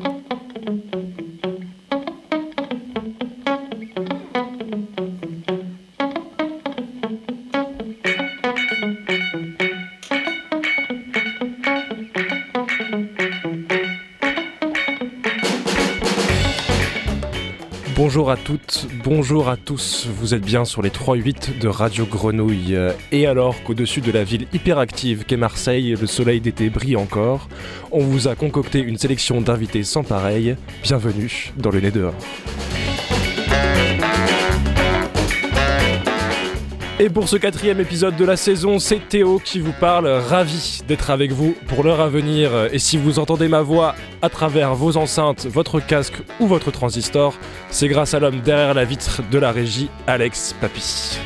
Thank you. Bonjour à tous, vous êtes bien sur les 3-8 de Radio Grenouille. Et alors qu'au-dessus de la ville hyperactive qu'est Marseille, le soleil d'été brille encore, on vous a concocté une sélection d'invités sans pareil. Bienvenue dans le nez dehors. Et pour ce quatrième épisode de la saison, c'est Théo qui vous parle, ravi d'être avec vous pour l'heure à venir. Et si vous entendez ma voix à travers vos enceintes, votre casque ou votre transistor, c'est grâce à l'homme derrière la vitre de la régie, Alex Papy.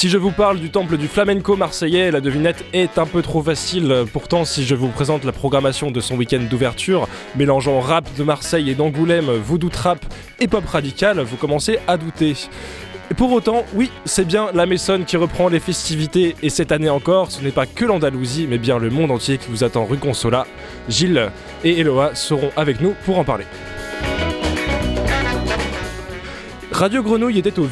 Si je vous parle du temple du flamenco marseillais, la devinette est un peu trop facile. Pourtant, si je vous présente la programmation de son week-end d'ouverture, mélangeant rap de Marseille et d'Angoulême, voodoo trap et pop radical, vous commencez à douter. Et pour autant, oui, c'est bien la Maison qui reprend les festivités et cette année encore, ce n'est pas que l'Andalousie, mais bien le monde entier qui vous attend rue Consola. Gilles et Eloa seront avec nous pour en parler. Radio Grenouille était au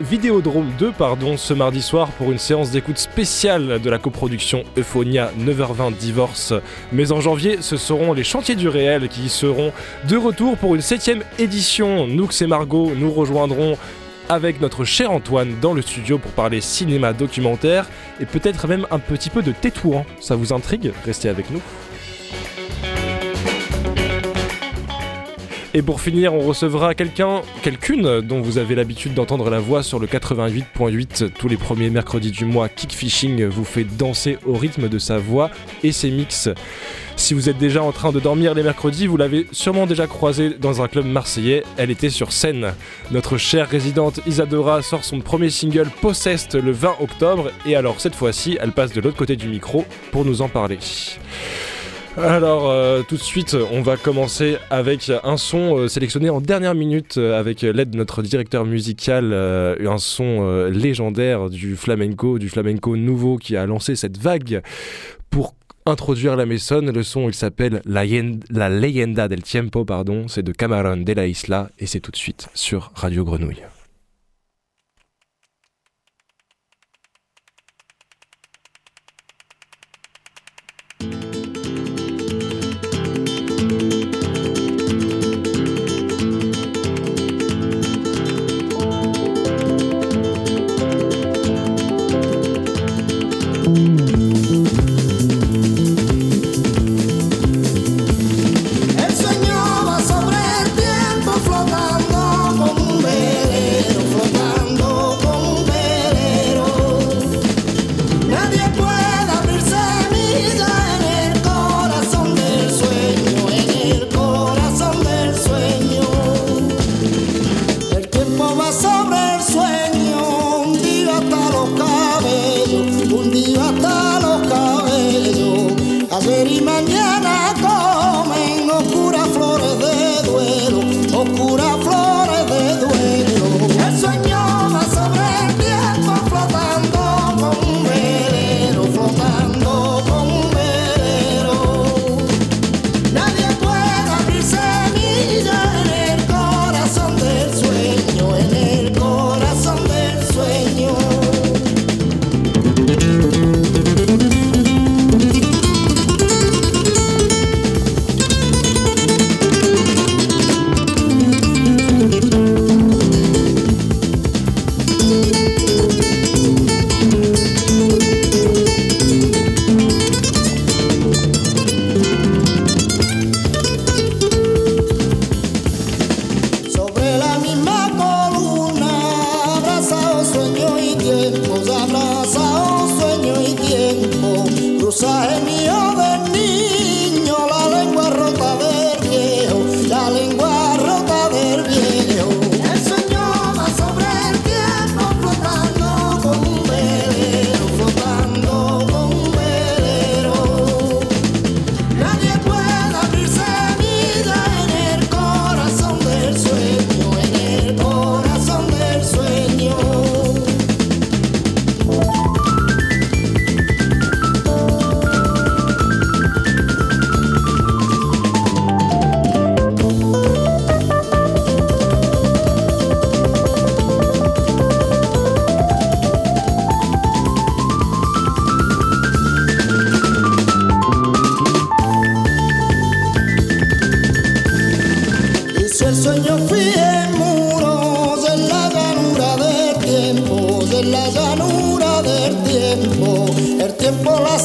Vidéodrome 2 pardon, ce mardi soir pour une séance d'écoute spéciale de la coproduction Euphonia 9h20 Divorce. Mais en janvier, ce seront les chantiers du réel qui seront de retour pour une septième édition. Nous, et Margot, nous rejoindrons avec notre cher Antoine dans le studio pour parler cinéma documentaire et peut-être même un petit peu de tétouan. Ça vous intrigue? Restez avec nous. Et pour finir, on recevra quelqu'un, quelqu'une dont vous avez l'habitude d'entendre la voix sur le 88.8 tous les premiers mercredis du mois. Kickfishing vous fait danser au rythme de sa voix et ses mix. Si vous êtes déjà en train de dormir les mercredis, vous l'avez sûrement déjà croisée dans un club marseillais. Elle était sur scène. Notre chère résidente Isadora sort son premier single Possessed le 20 octobre. Et alors cette fois-ci, elle passe de l'autre côté du micro pour nous en parler. Alors euh, tout de suite, on va commencer avec un son euh, sélectionné en dernière minute euh, avec l'aide de notre directeur musical, un son légendaire du flamenco, du flamenco nouveau qui a lancé cette vague pour introduire la Maison. Le son, il s'appelle la, la, Leyenda del Tiempo, pardon, c'est de Camarón de la Isla et c'est tout de suite sur Radio Grenouille. Olá,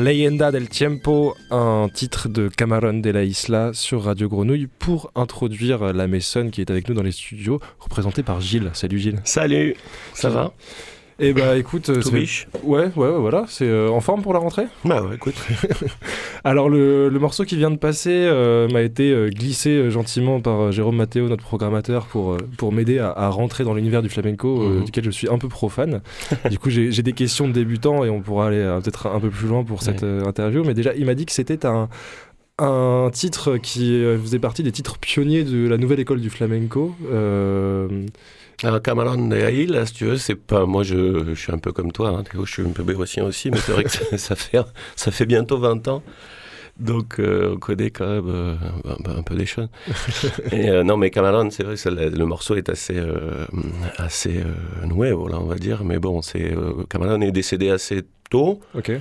Leyenda del Tiempo, un titre de Camarón de la Isla sur Radio Grenouille pour introduire la Maison qui est avec nous dans les studios, représentée par Gilles. Salut Gilles. Salut, ça va? Eh bah écoute, Tout biche ouais, ouais, ouais, voilà, c'est euh, en forme pour la rentrée? Bah ouais, écoute. Alors le, le morceau qui vient de passer euh, m'a été euh, glissé euh, gentiment par euh, Jérôme Matteo, notre programmateur, pour, euh, pour m'aider à, à rentrer dans l'univers du flamenco, euh, Mhm. duquel je suis un peu profane. du coup, j'ai des questions de débutants et on pourra aller euh, peut-être un peu plus loin pour cette Ouais. euh, interview. Mais déjà, il m'a dit que c'était un, un titre qui euh, faisait partie des titres pionniers de la nouvelle école du flamenco. Euh, Alors, Camarón de la Isla, si tu veux, c'est pas. Moi, je, je suis un peu comme toi, hein, je suis un peu béotien aussi, mais c'est vrai que ça, ça fait, ça fait bientôt 20 ans. Donc, euh, on connaît quand même euh, un, un peu des choses. Et, euh, non, mais Camarón, c'est vrai que le, le morceau est assez, euh, assez euh, nouveau, là, on va dire. Mais bon, c'est euh, Camarón est décédé assez tôt, ok.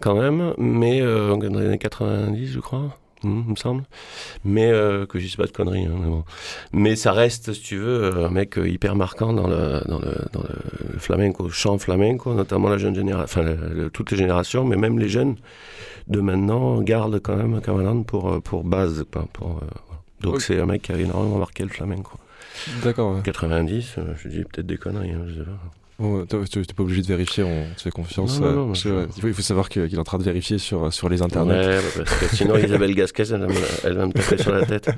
quand même, mais euh, dans les années 90, je crois, il me semble. Mais euh, que je dise pas de conneries, hein, mais bon. Mais ça reste, si tu veux, un mec euh, hyper marquant dans le, dans le, dans le flamenco, chant flamenco, notamment la jeune génération, enfin le- toutes les générations, mais même les jeunes de maintenant gardent quand même Camarón pour, euh, pour base. quoi, pour, euh. Donc c'est un mec qui a énormément marqué le flamenco. D'accord. ouais. 90, euh, je dis peut-être des conneries, hein, je sais pas. Bon, tu n'es pas obligé de vérifier, on te fait confiance. Non, non, non, parce que, je- ouais, il, faut, savoir qu'il est en train de vérifier sur, sur les internets. Ouais, parce que sinon Isabelle Gasquez, elle, va me- elle va me taper sur la tête.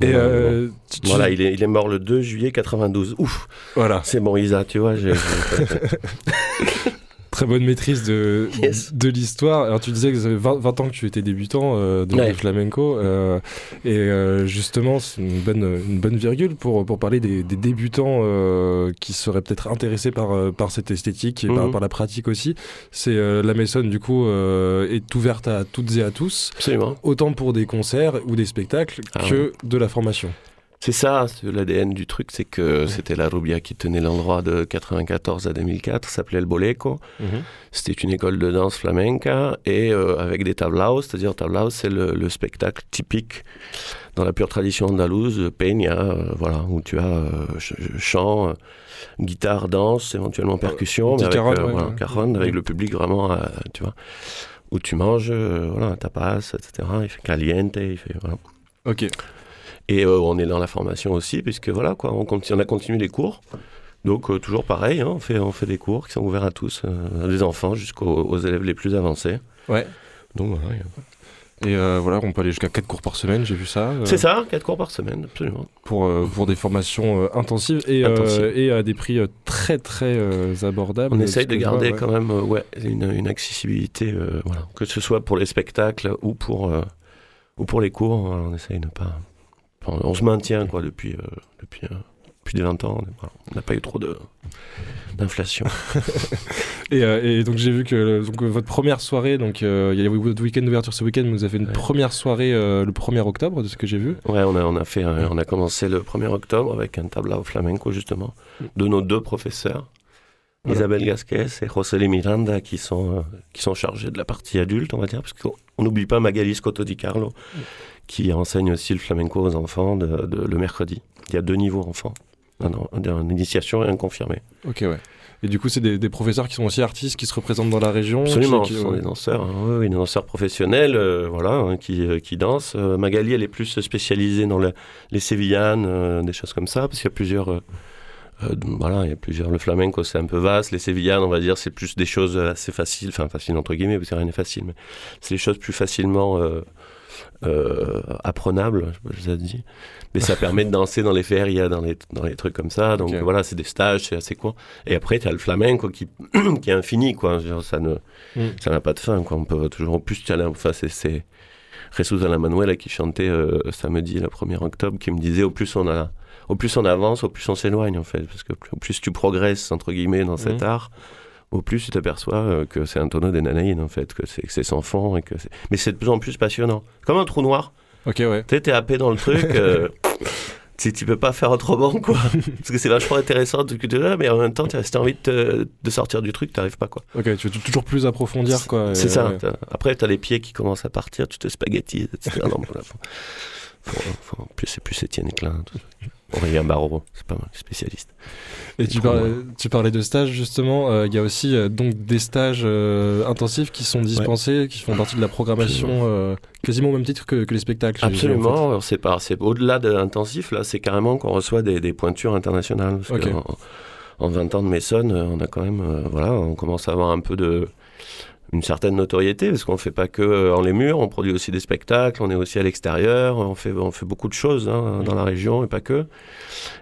Et euh, tu- Voilà, il est, il est mort le 2 juillet 92. Ouf, voilà. c'est bon, Isa, tu vois. j'ai- Très bonne maîtrise de, Yes. de l'histoire. Alors tu disais que ça fait 20, 20 ans que tu étais débutant euh, de, Ouais. flamenco. euh, et euh, justement, c'est une bonne, une bonne virgule pour, pour parler des, des débutants euh, qui seraient peut-être intéressés par, par cette esthétique et par, Mhm. par la pratique aussi. C'est la Maison, du coup, est ouverte à toutes et à tous, Absolument. autant pour des concerts ou des spectacles Ah que de la formation. C'est ça, c'est l'ADN du truc, c'est que c'était la Rubia qui tenait l'endroit de 94 à 2004, ça s'appelait le Boleco. C'était une école de danse flamenca et euh, avec des tablaos, c'est-à-dire tablaos, c'est le, le spectacle typique dans la pure tradition andalouse peña, euh, voilà, où tu as euh, ch- ch- chant, guitare, danse, éventuellement percussion, mais avec, caron, ouais, voilà, ouais. cajon, avec Mhm. le public vraiment, tu vois, où tu manges, voilà, tapas, etc. Il fait caliente, il fait voilà. Ok. Et euh, on est dans la formation aussi, puisque voilà, quoi, on, continue, on a continué les cours. Donc, euh, toujours pareil, hein, on, fait, on fait des cours qui sont ouverts à tous, euh, des enfants jusqu'aux aux élèves les plus avancés. Ouais. Donc, voilà. Et euh, voilà, on peut aller jusqu'à 4 cours par semaine, j'ai vu ça. euh, C'est ça, 4 cours par semaine, absolument. pour, euh, pour des formations intensives et, et à des prix très très abordables. On essaye de garder vois, ouais. quand même ouais, une, une accessibilité, voilà, que ce soit pour les spectacles ou pour, ou pour les cours. voilà, on essaye de pas. On se maintient quoi, depuis, euh, depuis, euh, depuis des 20 ans. on n'a pas eu trop de- d'inflation. Et, euh, et donc j'ai vu que donc, euh, votre première soirée, donc euh, il y a votre week-end d'ouverture ce week-end, vous avez une Ouais. première soirée le 1er octobre, de ce que j'ai vu. Ouais, on a, on a fait, on a commencé le 1er octobre avec un tableau flamenco justement de nos deux professeurs, Voilà. Isabelle Gasquez et José Miranda, qui sont, euh, qui sont chargés de la partie adulte, on va dire, parce qu'on on n'oublie pas Magali Scotto Di Carlo, qui enseigne aussi le flamenco aux enfants de, de- le mercredi. Il y a deux niveaux enfants, un, un, initiation et un confirmé. Ok, ouais. Et du coup, c'est des, des professeurs qui sont aussi artistes, qui se représentent dans la région. Absolument, qui- ce sont des danseurs, hein, oui, des danseurs professionnels, euh, voilà, hein, qui, euh, qui dansent. Euh, Magali, elle est plus spécialisée dans le- les sévillanes, euh, des choses comme ça, parce qu'il y a plusieurs, euh, euh, voilà, il y a plusieurs. Le flamenco, c'est un peu vaste. Les sévillanes, on va dire, c'est plus des choses assez faciles, enfin faciles entre guillemets, parce que rien n'est facile, mais c'est des choses plus facilement euh, apprenables, je vous ai dit. Mais ça permet de danser dans les ferias, dans les, dans les trucs comme ça. Donc voilà, c'est des stages, c'est assez court. Et après, tu as le flamenco qui, qui est infini, quoi. Genre, ça ne, Mm. ça n'a pas de fin, quoi. On peut toujours, en plus, la- enfin, c'est, Jesus Ala Manuela qui chantait euh, samedi, le 1er octobre, qui me disait, au plus on a, au plus on avance, au plus on s'éloigne, en fait. Parce que au plus tu progresses, entre guillemets, dans cet Mm. art, au plus tu t'aperçois euh, que c'est un tonneau des nanaïdes, en fait, que c'est, sans fond, et que mais c'est de plus en plus passionnant. Comme un trou noir. Ok, ouais. Tu t'es happé dans le truc. euh, tu, tu peux pas faire autrement, quoi. Parce que c'est vachement intéressant de tu es là, mais en même temps, tu as si envie de, de sortir du truc, t'arrives pas, quoi. Ok, tu veux toujours plus approfondir, quoi. C'est ça. ouais. Après, t'as les pieds qui commencent à partir, tu te spaghettis, etc. non, voilà, faut- faut- faut- plus, c'est plus Étienne Klein. tout ça. Aurélien Barreau, c'est pas mal, spécialiste. Et tu parlais, tu parlais de stages justement. euh, Il y a aussi euh, donc des stages euh, intensifs qui sont dispensés, qui font partie de la programmation quasiment au même titre que, que les spectacles. en fait. Absolument, c'est au-delà de l'intensif, là, c'est carrément qu'on reçoit des, des pointures internationales. Parce Ok. que en, en 20 ans de Maison, euh, on a quand même, voilà, on commence à avoir un peu de, une certaine notoriété, parce qu'on fait pas que euh, en les murs, on produit aussi des spectacles, on est aussi à l'extérieur, on fait, on fait beaucoup de choses hein, dans la région et pas que.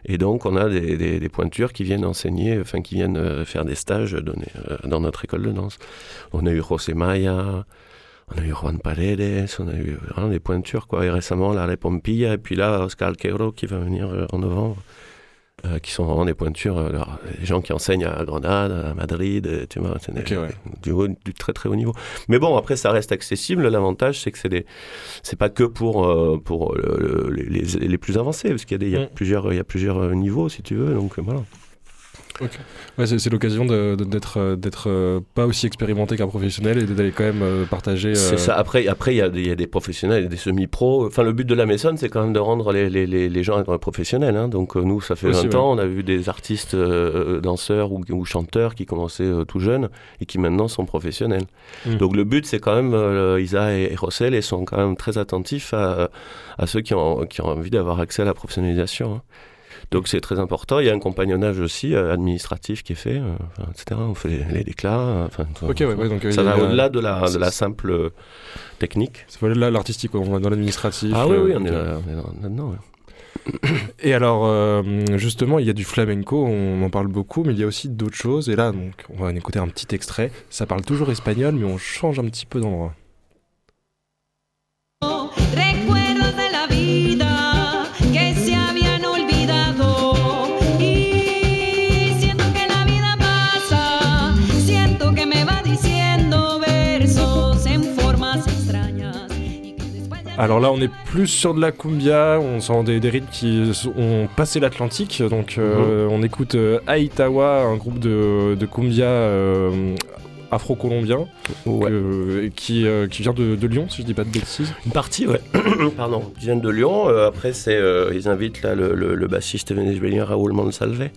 Et donc, on a des, des- des pointures qui viennent enseigner, enfin, qui viennent euh, faire des stages euh, dans notre école de danse. On a eu José Maya, on a eu Juan Paredes, on a eu vraiment des pointures, quoi. Et récemment, là, les Pompilla, et puis là, Oscar Alqueiro qui va venir en novembre, euh, qui sont vraiment des pointures, euh, alors, des gens qui enseignent à Grenade, à Madrid, euh, tu vois, c'est des- Ok, ouais. du, haut- du très très haut niveau. Mais bon, après, ça reste accessible. L'avantage, c'est que c'est des, c'est pas que pour, euh, pour le- le- les, les plus avancés, parce qu'il y a, des, il y a Mm. plusieurs, il y a plusieurs niveaux, si tu veux, donc euh, Ouais, c'est l'occasion d'être euh, d'être euh, pas aussi expérimenté qu'un professionnel et d'aller quand même euh, partager. euh, C'est ça. Après, après, il y, a des- il y a des professionnels, des semi-pros. Enfin, le but de la Maison, c'est quand même de rendre les, les, les, les gens professionnels. hein. Donc, nous, ça fait Aussi, 20 ans, on a vu des artistes euh, danseurs ou, ou chanteurs qui commençaient euh, tout jeunes et qui maintenant sont professionnels. Mm. Donc, le but, c'est quand même, Isa et, et Rossel, ils sont quand même très attentifs à, à ceux qui ont, qui ont envie d'avoir accès à la professionnalisation. hein. Donc c'est très important. Il y a un compagnonnage aussi euh, administratif qui est fait, euh, enfin, etc. On fait les, les déclats. euh, Enfin, Ok, ouais, ouais, donc ça va au-delà de la, de simple technique. C'est pas là l'artistique, quoi. on va dans l'administratif. Ah oui, oui, on est là- on est là- là-dedans. Et alors, euh, justement, il y a du flamenco, on en parle beaucoup, mais il y a aussi d'autres choses. Et là, donc, on va en écouter un petit extrait. Ça parle toujours espagnol, mais on change un petit peu d'endroit. Alors là, on est plus sur de la cumbia, on sent des, des rythmes qui ont passé l'Atlantique. Donc, euh, on écoute euh, Aitawa, un groupe de, de cumbia euh, afro-colombien Ouais. que- qui, euh, qui vient de, de Lyon, si je dis pas de bêtises. Une partie, ouais. Pardon. Ils viennent de Lyon. euh, après, c'est, euh, ils invitent là le, le- le bassiste vénézuélien Raoul Monsalve.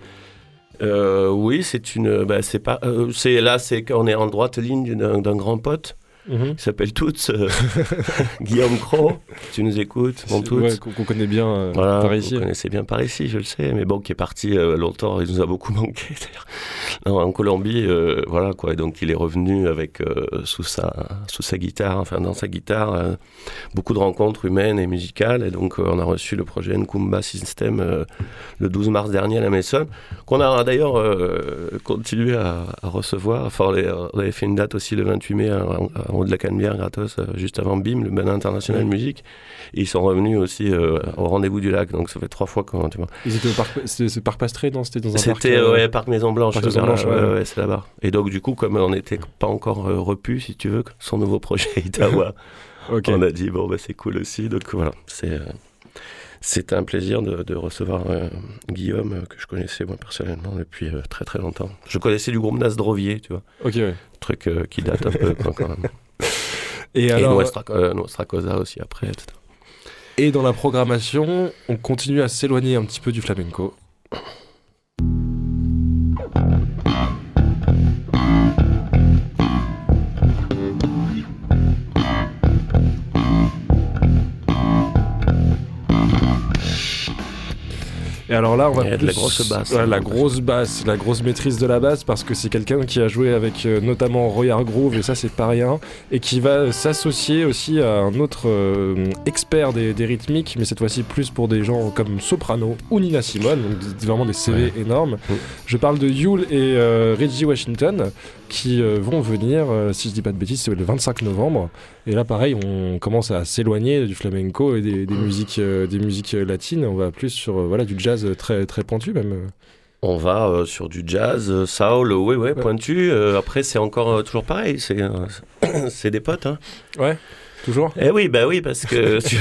Euh, oui, c'est une. Bah, c'est pas. euh, c'est là, c'est qu'on est en droite ligne d'un, d'un grand pote qui s'appelle Toots, euh, Guillaume Cro. Tu nous écoutes, mon Toots. Ouais, qu'on connaît bien euh, Voilà, par ici. connaissez bien par ici, je le sais, mais bon, qui est parti euh, longtemps, il nous a beaucoup manqué d'ailleurs. Non, en Colombie, euh, voilà quoi, et donc il est revenu avec sous sa sous sa guitare, enfin dans sa guitare, beaucoup de rencontres humaines et musicales, et donc on a reçu le projet Nkumba System le 12 mars dernier à la Maison, qu'on a d'ailleurs continué à, à recevoir. Enfin, on avait- on fait une date aussi le 28 mai à- à- en haut de la Canebière, gratos, euh, juste avant BIM, le Bénin International Ouais. Musique. Et ils sont revenus aussi euh, au rendez-vous du lac, donc ça fait trois fois qu'on, tu vois. Ils étaient au parc, c'est parc Pastré, non C'était dans un parc. C'était euh, ouais, Parc Maison Blanche, Parc Maison Blanche, ouais, ouais. ouais, c'est là-bas. Et donc du coup, comme on n'était pas encore repu, si tu veux, son nouveau projet Itawa, Ok. on a dit bon bah c'est cool aussi. Donc voilà, c'est c'était un plaisir de, de recevoir euh, Guillaume euh, que je connaissais moi personnellement depuis euh, très très longtemps. Je connaissais du groupe Nasdrovier, tu vois, Ok, ouais. truc qui date un peu quand même. Et Et alors, euh, Cosa aussi après, etc. et dans la programmation, on continue à s'éloigner un petit peu du flamenco. Et alors là, on va Il y a de la grosse basse. Ouais, la grosse basse, la grosse maîtrise de la basse, parce que c'est quelqu'un qui a joué avec euh, notamment Roy Hargrove, et ça c'est pas rien, et qui va s'associer aussi à un autre euh, expert des, des rythmiques, mais cette fois-ci plus pour des gens comme Soprano ou Nina Simone, donc des- vraiment des CV énormes. Mm. Je parle de Yule et euh, Reggie Washington, qui euh, vont venir, euh, si je dis pas de bêtises, c'est le 25 novembre. Et là, pareil, on commence à s'éloigner du flamenco et des, des musiques, euh, des musiques latines. On va plus sur voilà du jazz très très pointu même. On va euh, sur du jazz, euh, soul, ouais, ouais, pointu. Euh, après, c'est encore toujours pareil. C'est, des potes, hein. Ouais, toujours. Eh oui, bah oui, parce que tu-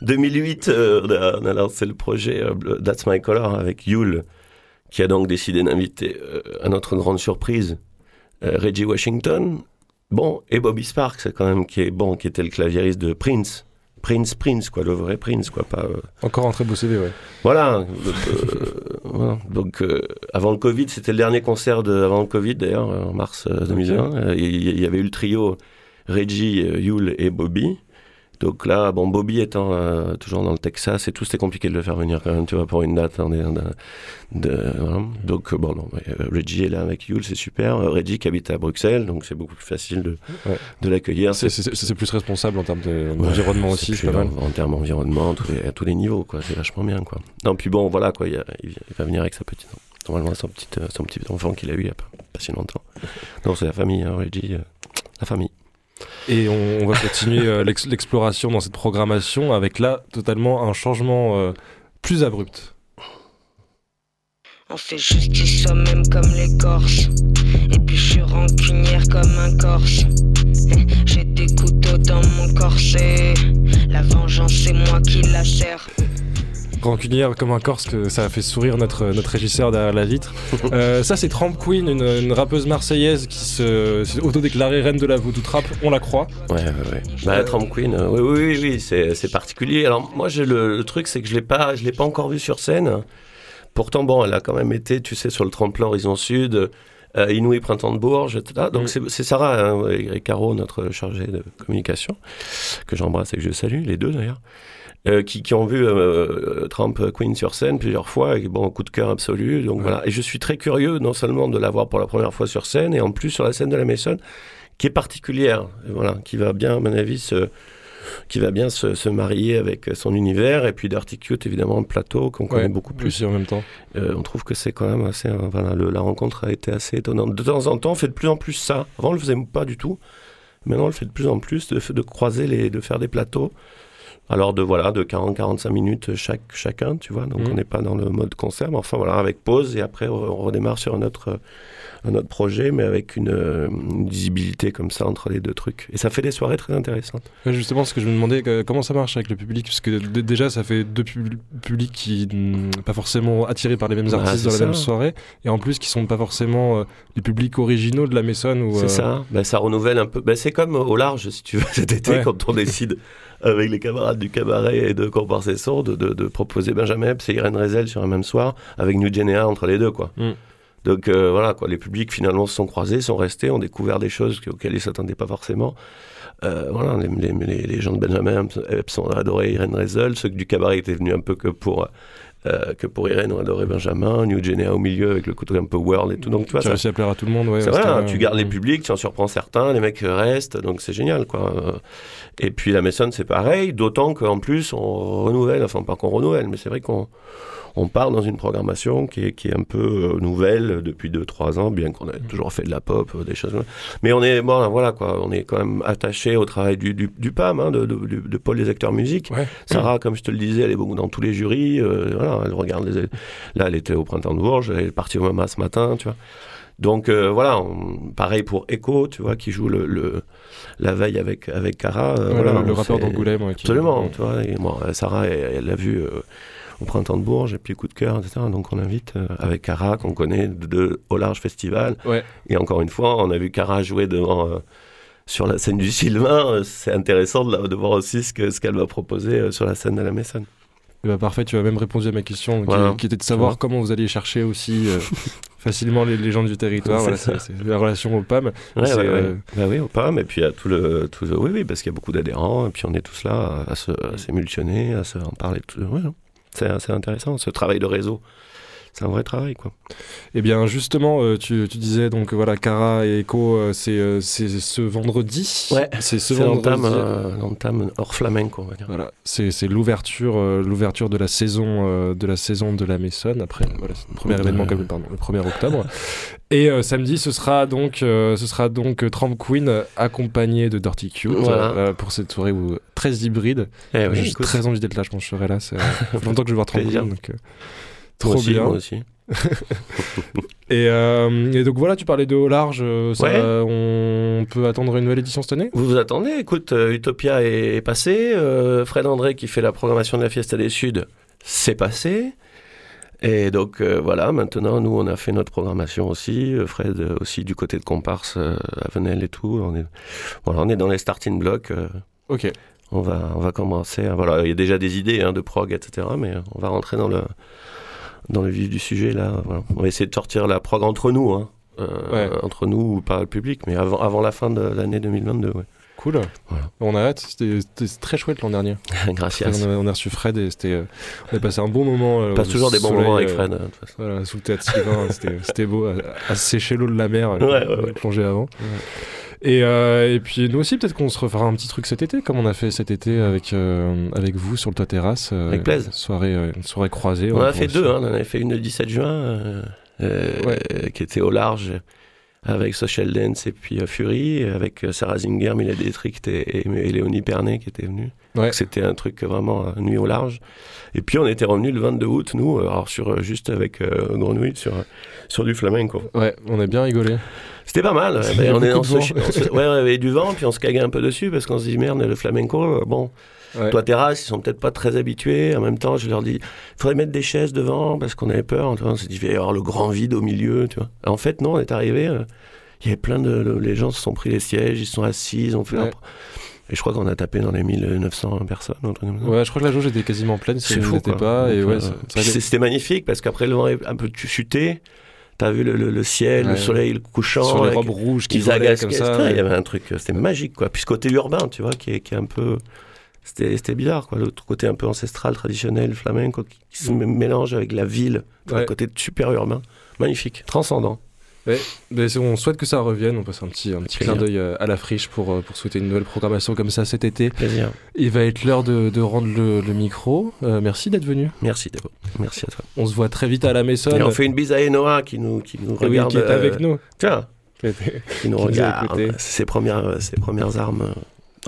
2008, euh, on, a, on a lancé le projet That's My Color avec Yule, qui a donc décidé d'inviter, à notre grande surprise, Reggie Washington, bon, et Bobby Sparks, quand même, qui est bon, qui était le claviériste de Prince. Prince Prince, quoi, le vrai Prince, quoi, pas. euh, Encore un très beau CV, ouais. voilà. Donc, euh, voilà. Donc, euh, avant le Covid, c'était le dernier concert de, avant le Covid d'ailleurs, euh, en mars euh, 2020. Euh, Il il y, avait eu le trio Reggie, euh, Yule et Bobby. Donc là, bon, Bobby étant euh, toujours dans le Texas et tout, c'était compliqué de le faire venir quand même, tu vois, pour une date. de, voilà. Donc, euh, bon, non, euh, Reggie est là avec Yule, c'est super. Reggie qui habite à Bruxelles, donc c'est beaucoup plus facile de, Ouais. de l'accueillir. C'est- plus responsable en termes Ouais, d'environnement aussi, c'est pas mal. En, en termes environnement, tous les- à tous les niveaux, quoi. C'est vachement bien, quoi. Non, puis bon, voilà, quoi. Il, a- va venir avec sa petite, normalement son petit, son petit enfant qu'il a eu il y a pas, pas si longtemps. Non, c'est la famille, hein, Reggie, euh, la famille. Et on, va continuer euh, l'ex- l'exploration dans cette programmation avec là totalement un changement euh, plus abrupt. On fait justice soi-même comme les Corses. Et puis je suis rancunière comme un Corse. J'ai des couteaux dans mon corset. La vengeance, c'est moi qui la sers. Rancunière comme un Corse, que ça a fait sourire notre, notre régisseur derrière la vitre. Euh, ça, c'est Tramp Queen, une, une rappeuse marseillaise qui se s'est autodéclarée reine de la voodoo trap, on la croit. Ouais, ouais, ouais. Bah, Tramp Queen, euh, oui, oui, oui, oui, c'est particulier. Alors, moi, j'ai le, le truc, c'est que je je l'ai pas encore vue sur scène. Pourtant, bon, elle a quand même été, tu sais, sur le tremplin Horizon Sud, euh, Inouï Printemps de Bourges, etc. Donc, Mm. c'est- c'est Sarah hein, et Caro, notre chargée de communication, que j'embrasse et que je salue, les deux d'ailleurs. Euh, qui, qui ont vu euh, Trump Queen sur scène plusieurs fois, et bon, coup de cœur absolu. Donc Ouais. voilà. Et je suis très curieux, non seulement de la voir pour la première fois sur scène, et en plus sur la scène de la Maison, qui est particulière, voilà, qui va bien, à mon avis, se, qui va bien se, se marier avec son univers, et puis Dirty Cute, évidemment, le plateau, qu'on connaît beaucoup plus. En même temps. Euh, on trouve que c'est quand même assez. euh, voilà, le- la rencontre a été assez étonnante. De temps en temps, on fait de plus en plus ça. Avant, on le faisait pas du tout. Maintenant, on le fait de plus en plus, de, de croiser les, de faire des plateaux. Alors de voilà, de 40-45 minutes chaque, chacun, tu vois. Donc Mhm. on n'est pas dans le mode concert, mais enfin voilà, avec pause et après on redémarre sur un autre, un autre projet, mais avec une, euh, une visibilité comme ça entre les deux trucs. Et ça fait des soirées très intéressantes. Ouais, justement, ce que je me demandais, euh, comment ça marche avec le public? Parce que déjà, ça fait deux pub- publics qui ne pas forcément attirés par les mêmes Bah, artistes dans la même soirée, et en plus qui sont pas forcément euh, les publics originaux de la Maison. Ou, C'est euh, ça. Ben, ça renouvelle un peu. Ben, c'est comme au large, si tu veux, cet été, Ouais. quand on décide avec les camarades du cabaret et de Comparse Sourd de, de, de proposer Benjamin Epps et Irène Rezel sur un même soir, avec New Genea entre les deux, quoi. Mm. Donc euh, voilà, quoi. Les publics finalement se sont croisés, sont restés, ont découvert des choses auxquelles ils s'attendaient pas forcément. Euh, voilà, les, les, les- les gens de Benjamin Epps ont adoré Irène Rezel, ceux du cabaret étaient venus un peu que pour. Euh, que pour Irène ont adoré Benjamin, New Genea au milieu avec le côté un peu world et tout. Donc tu vois, ça, réussi à plaire à tout le monde, ouais. c'est vrai, hein, tu gardes les publics, tu en surprends certains, les mecs restent, donc c'est génial, quoi. Et puis la Maison, c'est pareil, d'autant qu'en plus, on renouvelle, enfin pas qu'on renouvelle, mais c'est vrai qu'on on part dans une programmation qui est, qui est un peu euh, nouvelle depuis 2-3 ans, bien qu'on ait Mm. toujours fait de la pop, euh, des choses comme ça. Mais on est, bon, voilà, quoi, on est quand même attaché au travail du, du, du PAM, hein, de, de, de- de Paul les acteurs musique. Ouais. Sarah, comme je te le disais, elle est beaucoup dans tous les jurys. euh, voilà, elle regarde les. Là, elle était au printemps de Bourges, elle est partie au MAMA ce matin, tu vois. Donc euh, voilà, on- pareil pour Echo, tu vois, qui joue le, le- la veille avec avec Cara. euh, Ouais, voilà, le, rappeur d'Angoulême. ouais, qui- Absolument, tu vois. Et bon, Sarah, elle l'a vu au printemps de Bourges, et puis coup de cœur, etc. Donc on invite euh, avec Cara, qu'on connaît de, de- au Large Festival. Ouais. Et encore une fois, on a vu Cara jouer devant. euh, sur la scène du Sylvain, euh, c'est intéressant de, de voir aussi ce que- ce qu'elle va proposer sur la scène de la Maison. Eh ben, parfait, tu as même répondu à ma question, qui- Voilà. qui, était de savoir comment vous alliez chercher aussi euh, facilement les, les gens du territoire. Voilà, c'est la relation au PAM. Ouais, ouais, ouais. euh, Bah oui, au PAM, et puis a tout le, tout le- Oui, oui, parce qu'il y a beaucoup d'adhérents, et puis on est tous là à, se- à s'émulsionner, à se en parler. Tout... C'est intéressant, ce travail de réseau. C'est un vrai travail, quoi. Eh bien, justement, euh, tu, tu disais donc voilà, Cara et Echo, euh, c'est euh, c'est ce vendredi. Ouais, c'est ce vendredi. l'entame, euh, l'entame hors flamenco, on va dire. Voilà, c'est c'est l'ouverture, euh, l'ouverture de la saison, euh, de la saison de la Maison. Après, voilà, c'est le premier événement, comme, pardon, le 1er octobre. Et euh, samedi, ce sera donc, euh, ce sera donc euh, Tramp Queen accompagné de Dirty Cute Voilà. euh, pour cette soirée où, très hybride. Eh oui, J'ai très envie d'être là, je pense que je serai là. C'est, ça fait longtemps que je veux voir Plaisir. Queen, donc, euh, trop aussi, bien. Moi aussi. Et, euh, et donc voilà, tu parlais de au large. euh, ça, Ouais. On peut attendre une nouvelle édition cette année? Vous vous attendez? Écoute, euh, Utopia est, est passé. euh, Fred André, qui fait la programmation de la Fiesta des Suds, c'est passé. Et donc euh, voilà, maintenant, nous, on a fait notre programmation aussi. Fred euh, aussi du côté de Comparse, euh, à Venelle et tout. On est, voilà, on est dans les starting blocks. Ok. on va, on va commencer. à- voilà, il y a déjà des idées hein, de prog, etc. Mais on va rentrer dans le, dans le vif du sujet là. voilà. On va essayer de sortir la prog entre nous, hein. Euh, Ouais. entre nous ou pas le public, mais avant, avant la fin de l'année 2022. Ouais. Cool. Voilà. On a hâte. C'était très chouette l'an dernier. Gracias. On a, on a reçu Fred et c'était. euh, On a passé un bon moment. euh, On passe toujours des bons moments avec Fred. de toute façon. Voilà, sous le théâtre Sylvain, c'était beau à, à sécher l'eau de la mer, Ouais, ouais, ouais. plongeait avant. Et, euh, et puis nous aussi, peut-être qu'on se refera un petit truc cet été, comme on a fait cet été avec, euh, avec vous sur le toit terrasse. euh, Avec plaisir. Soirée, euh, une soirée croisée. On en a fait deux, hein. on en avait fait une le 17 juin, euh, euh, qui était au large, avec Social Dance et puis euh, Fury, avec euh, Sarah Zinger, Mila Dietrich et, et, Léonie Pernet qui étaient venus. Ouais. C'était un truc vraiment euh, nuit au large. Et puis on était revenus le 22 août, nous, alors sur, juste avec euh, Grenouille, sur, sur du flamenco. Ouais, on a bien rigolé. C'était pas mal. A on, est, on, se, on se- ouais, on avait du vent, puis on se caguait un peu dessus parce qu'on se dit merde, le flamenco, bon, Ouais. toi terrasse, ils sont peut-être pas très habitués. En même temps, je leur dis, il faudrait mettre des chaises devant parce qu'on avait peur. On s'est dit, il va y avoir le grand vide au milieu. Tu vois. En fait, non, on est arrivé. euh, il y avait plein de. Les gens se sont pris les sièges, ils se sont assis, ils ont fait. Ouais. Et je crois qu'on a tapé dans les 1900 personnes. Ouais, je crois que la jauge était quasiment pleine si pas. Et ouais, euh, C'était magnifique parce qu'après le vent est un peu chuté. T'as vu le, le- le ciel, Ouais. le soleil couchant. sur les avec- robes rouges qui volaient comme ça. Il y avait un truc, euh, c'était magique, quoi. Puis ce côté urbain, tu vois, qui est, qui est un peu. C'était bizarre, quoi. L'autre côté un peu ancestral, traditionnel, flamenco, qui, qui se mélange avec la ville. Ouais. Un côté super urbain. Magnifique, transcendant. Mais on souhaite que ça revienne. On passe un petit, un petit clin d'œil euh, à la friche pour, euh, pour souhaiter une nouvelle programmation comme ça cet été. Plaisir. Il va être l'heure de, de rendre le, le micro. Euh, merci d'être venu. Merci, Débo. Merci à toi. On se voit très vite à la Maison. Et on fait une bise à Enoa qui nous, qui nous Eh oui, regarde. qui est euh, avec nous. Tiens, Qui nous qui nous regarde. C'est ses premières, ses premières armes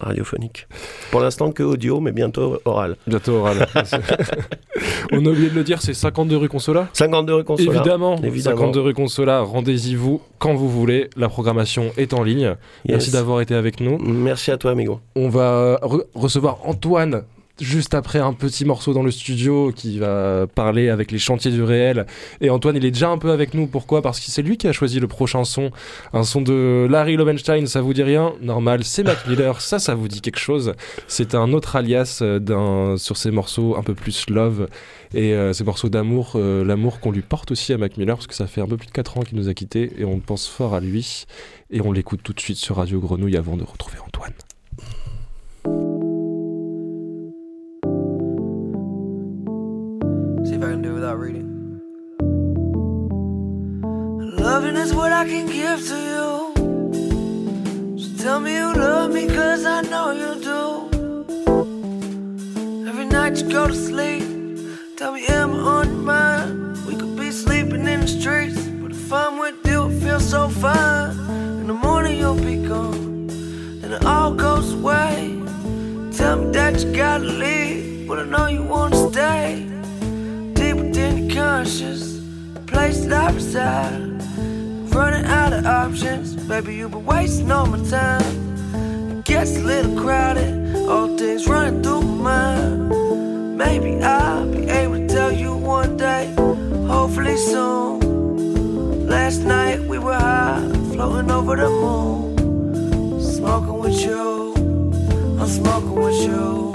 radiophoniques. Pour l'instant, que audio, mais bientôt oral. Bientôt oral. on a oublié de le dire, c'est 52 rue Consola 52 rue Consola. Évidemment, Évidemment. 52 rue Consola, rendez-y vous quand vous voulez. La programmation est en ligne. Merci d'avoir été avec nous. Merci à toi, amigo. On va re- recevoir Antoine juste après un petit morceau dans le studio qui va parler avec les chantiers du réel. Et Antoine, il est déjà un peu avec nous. Pourquoi? Parce que c'est lui qui a choisi le prochain son. Un son de Larry Lovenstein, ça vous dit rien? Normal, c'est Mac Miller, ça, ça vous dit quelque chose. C'est un autre alias euh, d'un, sur ces morceaux un peu plus love et euh, ces morceaux d'amour, euh, l'amour qu'on lui porte aussi à Mac Miller parce que ça fait un peu plus de 4 ans qu'il nous a quittés et on pense fort à lui. Et on l'écoute tout de suite sur Radio Grenouille avant de retrouver Antoine. I. Loving is what I can give to you. So tell me you love me, cause I know you do. Every night you go to sleep, tell me, am I on your mind? We could be sleeping in the streets, but if I'm with you, it feels so fine. In the morning you'll be gone, then it all goes away. Tell me that you gotta leave, but I know you wanna stay the place that I reside. Running out of options, baby, you've been wasting all my time. It gets a little crowded, all things running through my mind. Maybe I'll be able to tell you one day, hopefully soon. Last night we were high, floating over the moon, smoking with you. I'm smoking with you.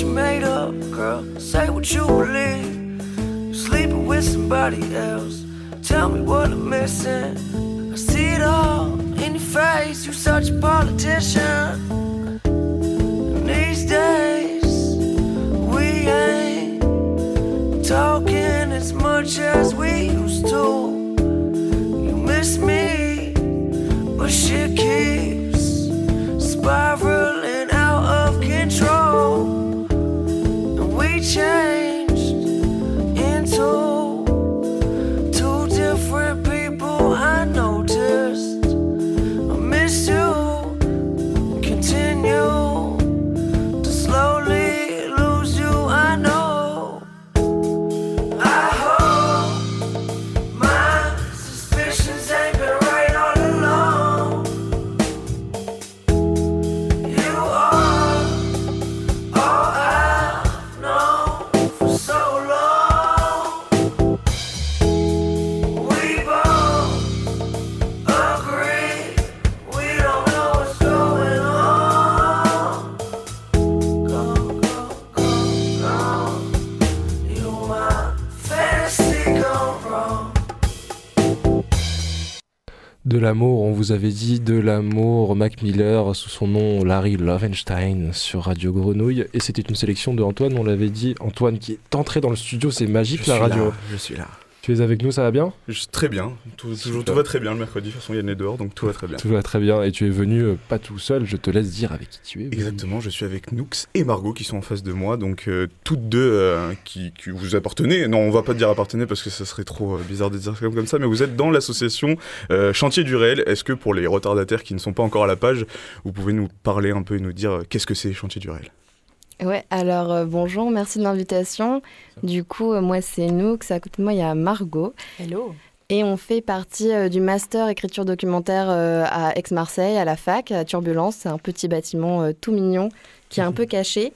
You made up, girl. Say what you believe. You're sleeping with somebody else. Tell me what I'm missing. I see it all in your face. You're such a politician. And these days, we ain't talking as much as we De l'amour, on vous avait dit de l'amour, Mac Miller sous son nom Larry Lovenstein sur Radio Grenouille. Et c'était une sélection de Antoine, on l'avait dit. Antoine qui est entré dans le studio, c'est magique Je la suis radio. là, je suis là. Tu es avec nous, ça va bien Je- très bien. Tout, toujours, tout va très bien le mercredi. De toute façon, Yann est dehors, donc tout va très bien. Tout va très bien. Et tu es venu euh, pas tout seul, je te laisse dire avec qui tu es. venu. Exactement, je suis avec Noux et Margot qui sont en face de moi, donc euh, toutes deux euh, qui, qui vous appartenez. Non, on va pas dire appartenez parce que ça serait trop bizarre de dire ça comme, comme ça, mais vous êtes dans l'association Chantier du réel. Est-ce que pour les retardataires qui ne sont pas encore à la page, vous pouvez nous parler un peu et nous dire qu'est-ce que c'est Chantier du réel? Ouais, alors euh, bonjour, merci de l'invitation. Du coup, euh, moi c'est Noux, à côté de moi il y a Margot. Hello. Et on fait partie euh, du master écriture documentaire euh, à Aix-Marseille, à la fac, à Turbulence. C'est un petit bâtiment euh, tout mignon qui est un peu caché.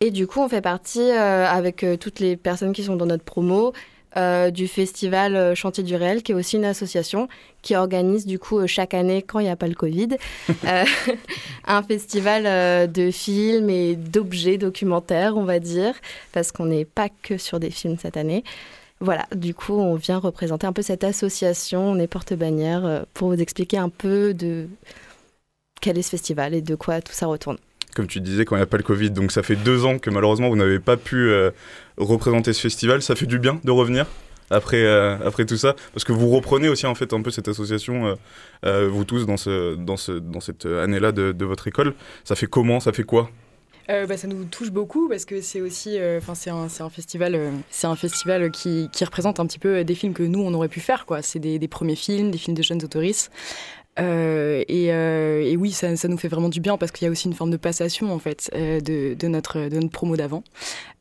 Et du coup, on fait partie, euh, avec euh, toutes les personnes qui sont dans notre promo, euh, du festival euh, Chantier du Réel, qui est aussi une association qui organise du coup euh, chaque année, quand il n'y a pas le Covid, euh, un festival de films et d'objets documentaires, on va dire, parce qu'on n'est pas que sur des films cette année. Voilà, du coup, on vient représenter un peu cette association, on est porte-bannière pour vous expliquer un peu de quel est ce festival et de quoi tout ça retourne. Comme tu disais, quand il n'y a pas le Covid, donc ça fait deux ans que malheureusement vous n'avez pas pu euh, représenter ce festival. Ça fait du bien de revenir après, euh, après tout ça Parce que vous reprenez aussi en fait un peu cette association, euh, vous tous, dans, ce, dans, ce, dans cette année-là de, votre école. Ça fait comment? Ça fait quoi? Bah, ça nous touche beaucoup parce que c'est aussi, enfin c'est un, un festival, c'est un festival qui, qui représente un petit peu des films que nous on aurait pu faire quoi. C'est des, des premiers films, des films de jeunes autoristes. Euh, et, euh, et oui, ça, nous fait vraiment du bien parce qu'il y a aussi une forme de passation en fait euh, de, notre de notre promo d'avant.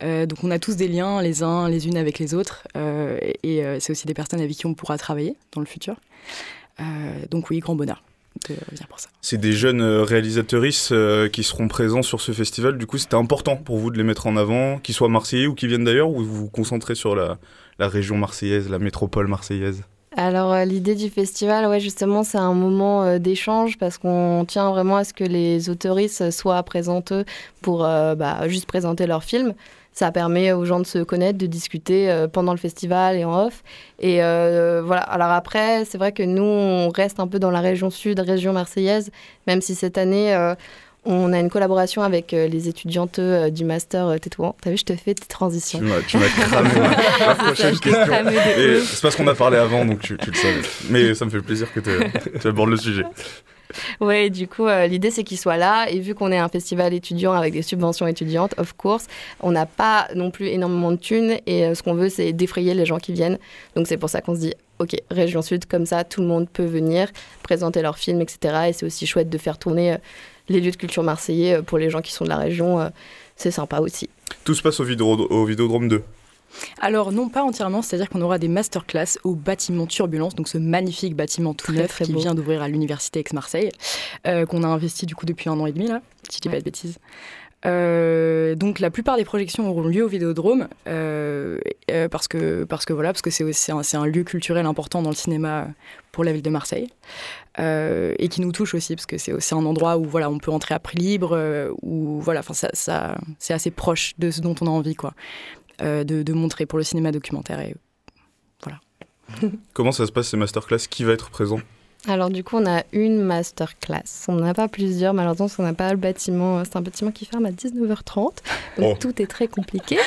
Donc on a tous des liens les uns les unes avec les autres et c'est aussi des personnes avec qui on pourra travailler dans le futur. Donc oui, grand bonheur de venir pour ça. C'est des jeunes réalisatrices qui seront présents sur ce festival. Du coup, c'était important pour vous de les mettre en avant, qu'ils soient marseillais ou qu'ils viennent d'ailleurs, ou vous vous concentrez sur la région marseillaise, la métropole marseillaise? Alors euh, l'idée du festival, ouais, justement, c'est un moment euh, d'échange parce qu'on tient vraiment à ce que les autoristes soient présentes pour euh, bah, juste présenter leurs films. Ça permet aux gens de se connaître, de discuter pendant le festival et en off. Et voilà. Alors après, c'est vrai que nous, on reste un peu dans la région sud, région marseillaise, même si cette année, on a une collaboration avec euh, les étudiantes euh, du master euh, Tétouan. T'as vu, je te fais tes transitions. Tu m'as cramé ma, ma prochaine question. C'est parce qu'on a parlé avant, donc tu, tu le savais. Mais ça me fait plaisir que tu- abordes le sujet. Ouais, du coup, euh, l'idée c'est qu'ils soient là. Et vu qu'on est un festival étudiant avec des subventions étudiantes, of course, on n'a pas non plus énormément de thunes. Et euh, ce qu'on veut, c'est défrayer les gens qui viennent. Donc c'est pour ça qu'on se dit, ok, région sud, comme ça, tout le monde peut venir présenter leurs films, etc. Et c'est aussi chouette de faire tourner euh, les lieux de culture marseillais euh, pour les gens qui sont de la région. euh, c'est sympa aussi. Tout se passe au, Vidéo- au Vidéodrome 2. Alors non pas entièrement, c'est-à-dire qu'on aura des masterclass au bâtiment Turbulence, donc ce magnifique bâtiment tout Très, neuf très qui beau. vient d'ouvrir à l'université Aix-Marseille, euh, qu'on a investi du coup depuis un an et demi là, si je dis pas de bêtises. Euh, donc la plupart des projections auront lieu au Vidéodrome euh, euh, parce que parce que voilà parce que c'est aussi un, un lieu culturel important dans le cinéma pour la ville de Marseille et qui nous touche aussi parce que c'est aussi un endroit où voilà on peut entrer à prix libre où voilà enfin ça, c'est assez proche de ce dont on a envie quoi de, de montrer pour le cinéma documentaire et Comment ça se passe ces masterclass? Qui va être présent? Alors du coup, on a une masterclass. On n'en a pas plusieurs, malheureusement, parce qu'on n'a pas le bâtiment. C'est un bâtiment qui ferme à 19h30. Donc Oh. tout est très compliqué.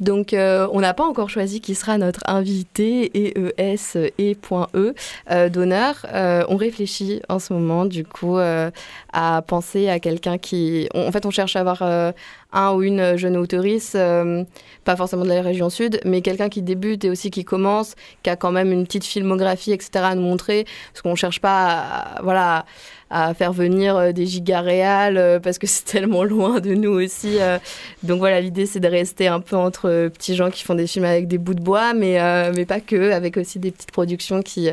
Donc euh, on n'a pas encore choisi qui sera notre invité, EES et point E euh, d'honneur. Euh, on réfléchit en ce moment, du coup, euh, à penser à quelqu'un qui... on- en fait, on cherche à avoir euh, un ou une jeune auteurice, euh, pas forcément de la région sud, mais quelqu'un qui débute et aussi qui commence, qui a quand même une petite filmographie, etc. à nous montrer, parce qu'on ne cherche pas à, voilà, à faire venir euh, des gigas réals, euh, parce que c'est tellement loin de nous aussi. donc voilà, l'idée c'est de rester un peu entre petits gens qui font des films avec des bouts de bois, mais, mais pas que, avec aussi des petites productions qui...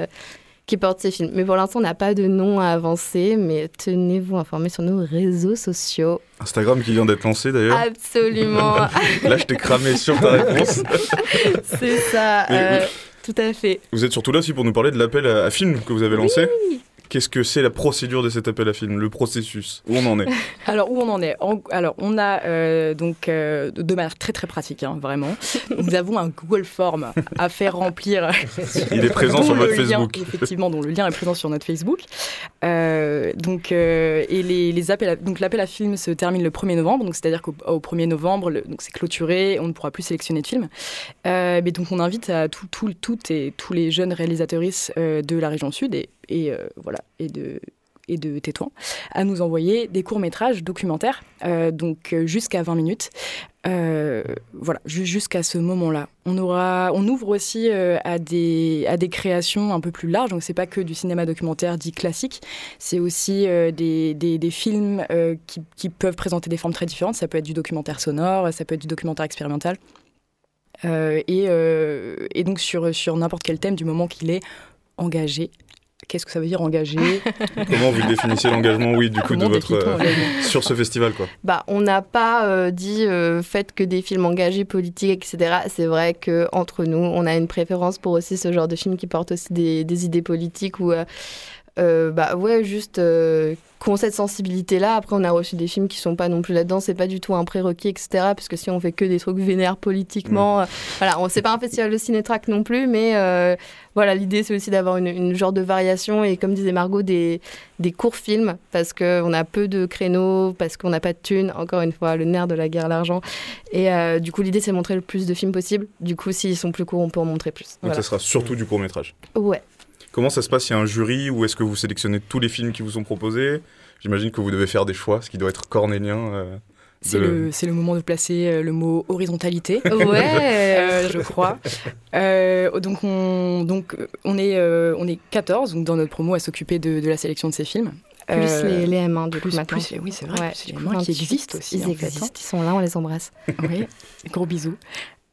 qui portent ces films. Mais pour l'instant, on n'a pas de nom à avancer, mais tenez-vous informés sur nos réseaux sociaux. Instagram qui vient d'être lancé d'ailleurs. Absolument, Là, je t'ai cramé sur ta réponse. c'est ça. Euh, oui. Tout à fait. Vous êtes surtout là aussi pour nous parler de l'appel à, à film que vous avez lancé. Qu'est-ce que c'est la procédure de cet appel à film, le processus? Où on en est? Alors, où on en est? En- Alors, on a euh, donc, euh, de manière très très pratique, hein, vraiment, nous avons un Google Form à faire remplir. Il est présent sur votre le lien- Facebook. Effectivement, dont le lien est présent sur notre Facebook. Euh, donc, euh, et les, les appels à- donc l'appel à film se termine le 1er novembre, donc c'est-à-dire qu'au au 1er novembre, le- donc c'est clôturé, on ne pourra plus sélectionner de films. Euh, mais donc, on invite à tout, tout, toutes et tous les jeunes réalisatrices euh, de la région sud et, et, euh, voilà et de et de Tétouan à nous envoyer des courts-métrages documentaires, euh, donc euh, jusqu'à 20 minutes. Voilà, ju- jusqu'à ce moment-là. On, aura, on ouvre aussi à, des, à des créations un peu plus larges, donc c'est pas que du cinéma documentaire dit classique, c'est aussi des, des, des films qui, qui peuvent présenter des formes très différentes. Ça peut être du documentaire sonore, ça peut être du documentaire expérimental. Et, et donc sur, sur n'importe quel thème, du moment qu'il est engagé. Qu'est-ce que ça veut dire engagé Comment vous définissez l'engagement, oui, du coup, de votre euh, sur ce festival, quoi. Bah, on n'a pas euh, dit euh, faites que des films engagés, politiques, etc. C'est vrai que entre nous, on a une préférence pour aussi ce genre de films qui portent aussi des, des idées politiques ou euh, bah ouais, juste euh, qu'on cette sensibilité-là. Après, on a reçu des films qui sont pas non plus là-dedans. C'est pas du tout un prérequis, etc. Parce que si on fait que des trucs vénères politiquement, euh, voilà, on c'est pas un festival de cinétrack non plus, mais euh, voilà, l'idée c'est aussi d'avoir une, une genre de variation et comme disait Margot, des, des courts films parce qu'on a peu de créneaux, parce qu'on n'a pas de thunes. Encore une fois, le nerf de la guerre, l'argent. Et euh, du coup, l'idée c'est de montrer le plus de films possible. Du coup, s'ils sont plus courts, on peut en montrer plus. Donc Voilà. ça sera surtout du court-métrage. Ouais. Comment ça se passe Il y a un jury ou est-ce que vous sélectionnez tous les films qui vous sont proposés? J'imagine que vous devez faire des choix, ce qui doit être cornélien. euh, C'est de- le, c'est le moment de placer euh, le mot horizontalité. Ouais. Euh, je crois. Euh, donc, on, donc on, est, euh, on est 14 donc dans notre promo à s'occuper de, de la sélection de ces films. Plus Euh, les, les M1 du coup plus, maintenant. plus oui, c'est vrai. Ouais, plus les coup, mains qui 28, existent aussi. Ils en fait, hein. existent, ils sont là, on les embrasse. Oui, gros bisous.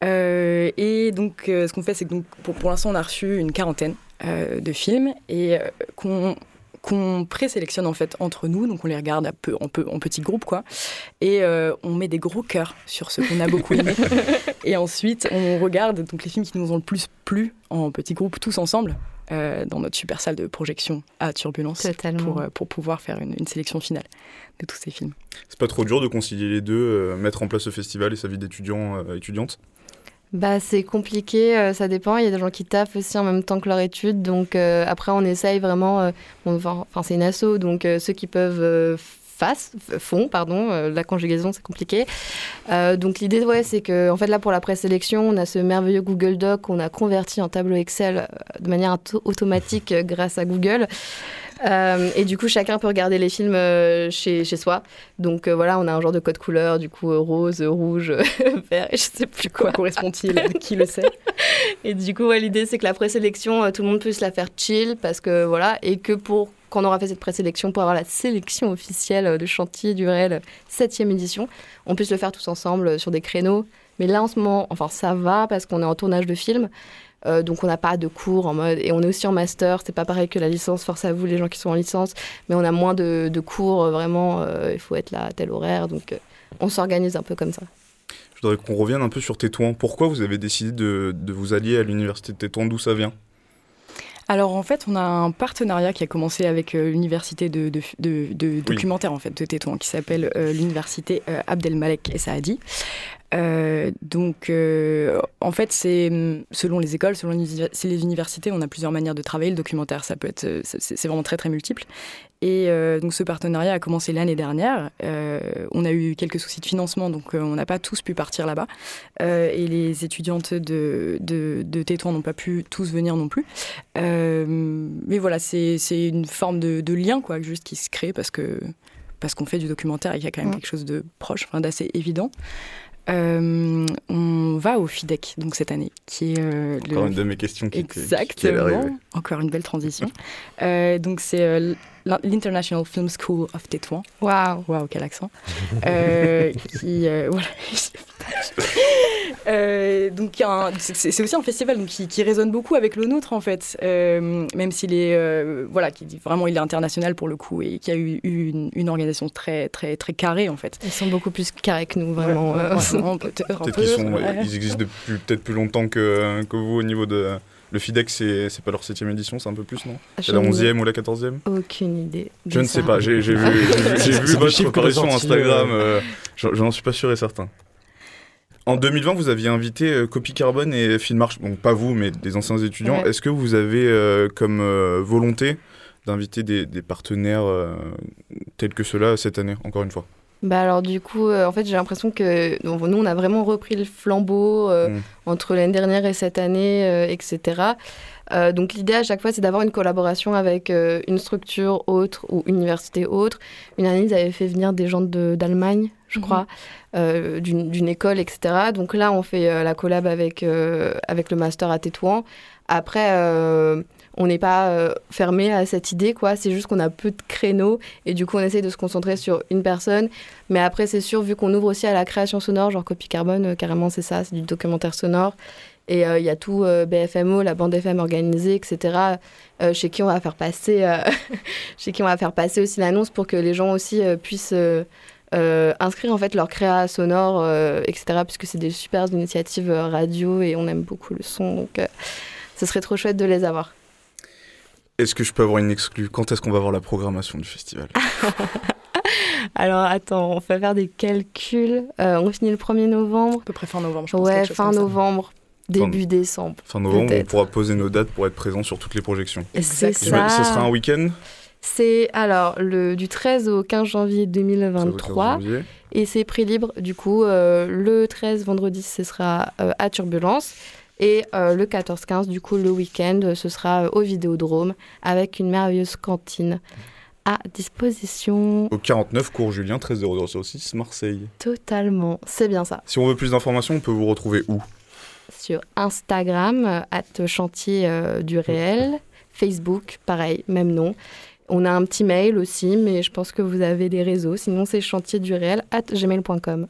Euh, et donc, euh, ce qu'on fait, c'est que donc, pour, pour l'instant, on a reçu une quarantaine euh, de films et euh, qu'on qu'on présélectionne en fait entre nous, donc on les regarde un peu, en, peu, en petits groupes quoi, et euh, on met des gros cœurs sur ceux qu'on a beaucoup aimés, et ensuite on regarde donc les films qui nous ont le plus plu en petits groupes tous ensemble euh, dans notre super salle de projection à Turbulence Totalement. pour, euh, pour pouvoir faire une, une sélection finale de tous ces films. C'est pas trop dur de concilier les deux, euh, mettre en place ce festival et sa vie d'étudiant, euh, étudiante? Bah, c'est compliqué, euh, ça dépend. Il y a des gens qui taffent aussi en même temps que leur étude. Donc, euh, après, on essaye vraiment. euh, Enfin, c'est une asso, donc euh, ceux qui peuvent. euh, fassent, f- font, pardon, la conjugaison c'est compliqué. Donc l'idée, ouais, c'est que en fait là pour la présélection, on a ce merveilleux Google Doc qu'on a converti en tableau Excel de manière auto- automatique grâce à Google. Euh, et du coup, chacun peut regarder les films euh, chez, chez soi. Donc euh, voilà, on a un genre de code couleur, du coup rose, rouge, vert, et je sais plus Quoi correspond-il Qui le sait? Et du coup, ouais, l'idée, c'est que la présélection, tout le monde puisse la faire chill, parce que voilà, et que pour quand on aura fait cette présélection, pour avoir la sélection officielle de chantier du réel 7e édition, on puisse le faire tous ensemble sur des créneaux. Mais là, en ce moment, enfin, ça va, parce qu'on est en tournage de film. Euh, donc on n'a pas de cours en mode et on est aussi en master. C'est pas pareil que la licence. Force à vous les gens qui sont en licence, mais on a moins de, cours euh, vraiment. euh, il faut être là à tel horaire, donc on s'organise un peu comme ça. Je voudrais qu'on revienne un peu sur Tétouan. Pourquoi vous avez décidé de, de vous allier à l'université de Tétouan? D'où ça vient? Alors en fait, on a un partenariat qui a commencé avec euh, l'université de, de, de- de documentaire en fait de Tétouan qui s'appelle euh, l'université euh, Abdelmalek et Saadi. Donc en fait, c'est hum, selon les écoles, selon les universités, on a plusieurs manières de travailler le documentaire. Ça peut être, c'est vraiment très très multiple. Et euh, donc ce partenariat a commencé l'année dernière. Euh, on a eu quelques soucis de financement, donc euh, on n'a pas tous pu partir là-bas. Euh, et les étudiantes de, de, de Tétouan n'ont pas pu tous venir non plus. Euh, mais voilà, c'est une forme de, de lien quoi, juste qui se crée parce que parce qu'on fait du documentaire et qu'il y a quand même Mm. quelque chose de proche, enfin, d'assez évident. Euh, on va au FIDEC donc cette année, qui est euh, le Encore une de mes questions qui, était- qui Exactement. arriver. Encore une belle transition. Euh, donc c'est euh, l'International Film School of Tétouan. Waouh. Waouh, quel accent. Euh, qui, euh, voilà. Euh, donc c'est aussi un festival donc, qui, qui résonne beaucoup avec le nôtre en fait, Euh, même s'il est euh, voilà, qui vraiment il est international pour le coup et qui a eu, eu une, une organisation très très très carrée en fait. Ils sont beaucoup plus carrés que nous, vraiment. Euh, peut-être qu'ils sont, ouais. ils existent depuis peut-être plus longtemps que, que vous au niveau de. Le FIDEX, c'est pas leur 7 édition, c'est un peu plus, non? C'est la je n'ai 11e ou la 14e Aucune idée. Je ne sais pas, j'ai vu, vu votre apparition Instagram, euh, je je n'en suis pas sûr et certain. En 2020, vous aviez invité euh, Copy Carbone et Filmarch, donc pas vous, mais des anciens étudiants. Ouais. Est-ce que vous avez euh, comme euh, volonté d'inviter des, des partenaires euh, tels que ceux-là cette année, encore une fois? Bah alors du coup, euh, en fait, j'ai l'impression que donc, nous, on a vraiment repris le flambeau euh, Mm. entre l'année dernière et cette année, euh, etc. Euh, donc l'idée à chaque fois, c'est d'avoir une collaboration avec euh, une structure autre ou université autre. Une année, ils avaient fait venir des gens de- d'Allemagne, je Mhm. crois, euh, d'une d'une école, etc. Donc là, on fait euh, la collab avec, euh, avec le master à Tétouan. Après, euh, on n'est pas euh, fermé à cette idée, quoi. C'est juste qu'on a peu de créneaux et du coup, on essaie de se concentrer sur une personne. Mais après, c'est sûr, vu qu'on ouvre aussi à la création sonore, genre Copy Carbone, euh, carrément, c'est ça, c'est du documentaire sonore. Et euh, il y a tout BFMO, la bande FM organisée, etc. chez qui on va faire passer, chez qui on va faire passer aussi l'annonce pour que les gens aussi puissent inscrire en fait leur créa sonore, etc. Puisque c'est des super initiatives radio et on aime beaucoup le son. Donc, ce serait trop chouette de les avoir. Est-ce que je peux avoir une exclue Quand est-ce qu'on va voir la programmation du festival? Alors attends, on va faire des calculs. Euh, on finit le 1er novembre. À peu près fin novembre, je pense. Ouais, fin comme ça. novembre, début décembre. Fin novembre, on pourra poser nos dates pour être présent sur toutes les projections. C'est ça. Ce sera un week-end? C'est alors le, du 13 au 15 janvier 13 au 15 2023 janvier. et c'est prix libre. Du coup, euh, le 13 vendredi, ce sera euh, à Turbulence et euh, le 14-15, du coup, le week-end, ce sera euh, au Vidéodrome avec une merveilleuse cantine à disposition. Au 49 cours Julien, 13006 Marseille. Totalement, c'est bien ça. Si on veut plus d'informations, on peut vous retrouver où? Sur Instagram, euh, at chantier euh, du réel, Facebook, pareil, même nom. On a un petit mail aussi, mais je pense que vous avez des réseaux. Sinon, c'est chantier du réel at gmail.com.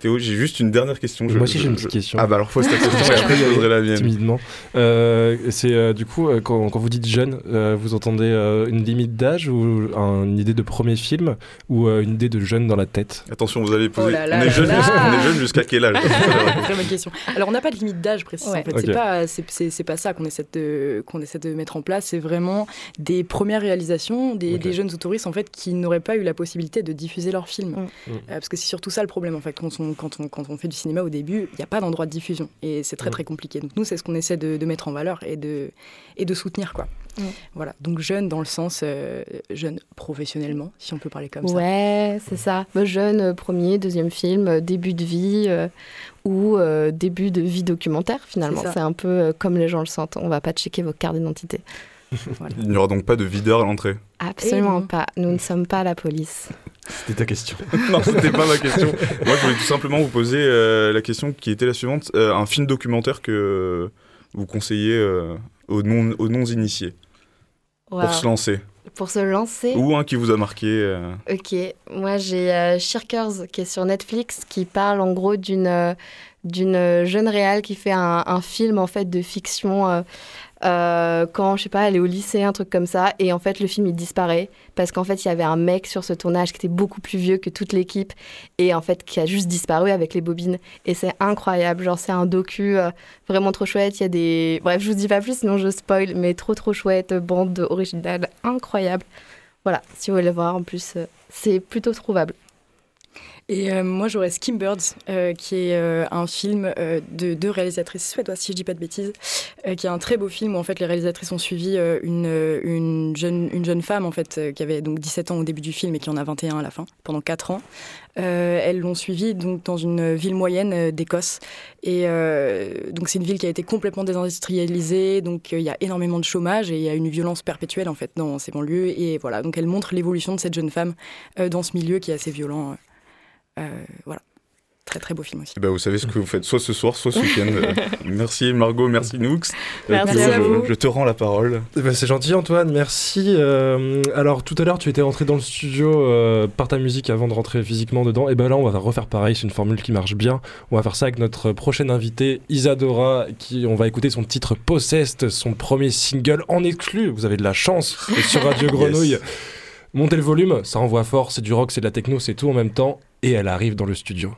Théo, j'ai juste une dernière question. Moi aussi, j'ai une petite question. Ah bah alors pose ta question et après je poserai la mienne. timidement. Euh, c'est euh, du coup euh, quand, quand vous dites jeune, euh, vous entendez euh, une limite d'âge ou un- une idée de premier film ou euh, une idée de jeune dans la tête? Attention, vous allez poser. Oh là là on, est jeune, là. jusqu'à- on est jeune jusqu'à quel âge? Très bonne question. Alors, on n'a pas de limite d'âge précis. Ouais. En fait, c'est pas, c'est, c'est- c'est pas ça qu'on essaie de qu'on essaie de mettre en place. C'est vraiment des premières réalisations, des, des jeunes autoristes en fait qui n'auraient pas eu la possibilité de diffuser leurs films. Mm. Mm. Euh, parce que c'est surtout ça le problème en fait. Quand on, quand on, quand on fait du cinéma au début, il n'y a pas d'endroit de diffusion et c'est très Mm. très compliqué. Donc nous, c'est ce qu'on essaie de, de mettre en valeur et de et de soutenir quoi. Mm. Voilà. Donc jeune dans le sens euh, jeune professionnellement, si on peut parler comme ça. Ouais, c'est ça. Bah, Jeune, euh, premier, deuxième film, euh, début de vie euh, ou euh, début de vie documentaire finalement. C'est un peu euh, comme les gens le sentent. On va pas checker vos cartes d'identité. Il n'y aura donc pas de videur à l'entrée. Absolument non. pas. Nous ne sommes pas la police. C'était ta question. non, c'était pas ma question. Moi, je voulais tout simplement vous poser euh, la question qui était la suivante. Euh, un film documentaire que vous conseillez euh, aux non- aux non-initiés Wow. pour se lancer Pour se lancer. Ou un qui vous a marqué euh, Ok, moi j'ai euh, Shirkers qui est sur Netflix qui parle en gros d'une euh, d'une jeune réal qui fait un, un film en fait de fiction euh, euh, quand je sais pas elle est au lycée un truc comme ça et en fait le film il disparaît parce qu'en fait il y avait un mec sur ce tournage qui était beaucoup plus vieux que toute l'équipe et en fait qui a juste disparu avec les bobines. Et c'est incroyable genre c'est un docu euh, vraiment trop chouette. Il y a des bref je vous dis pas plus sinon je spoil mais trop trop chouette bande originale incroyable. Voilà si vous voulez le voir en plus euh, c'est plutôt trouvable Et euh, moi, j'aurais Skimbirds, euh, qui est euh, un film euh, de deux réalisatrices suédoises, si je dis pas de bêtises, euh, qui est un très beau film où en fait les réalisatrices ont suivi euh, une, une, jeune, une jeune femme en fait qui avait donc 17 ans au début du film et qui en a 21 à la fin, pendant 4 ans. Elles l'ont suivi donc dans une ville moyenne d'Écosse et donc c'est une ville qui a été complètement désindustrialisée, donc il y a énormément de chômage et il y a une violence perpétuelle en fait dans ces banlieues et voilà donc elle montre l'évolution de cette jeune femme dans ce milieu qui est assez violent. Euh, euh, voilà. Très très beau film aussi. Eh ben, vous savez ce que vous faites soit ce soir, soit ce week-end. Euh, merci Margot, merci Noux. Merci Théo, à je- vous. Je, te rends la parole. Eh ben, c'est gentil Antoine, merci. Euh, alors tout à l'heure tu étais rentré dans le studio euh, par ta musique avant de rentrer physiquement dedans. Et ben là on va refaire pareil, c'est une formule qui marche bien. On va faire ça avec notre prochaine invitée Isadora, qui on va écouter son titre Possessed, son premier single en exclu. Vous avez de la chance sur Radio Grenouille. Montez le volume, ça envoie fort, c'est du rock, c'est de la techno, c'est tout en même temps. Et elle arrive dans le studio.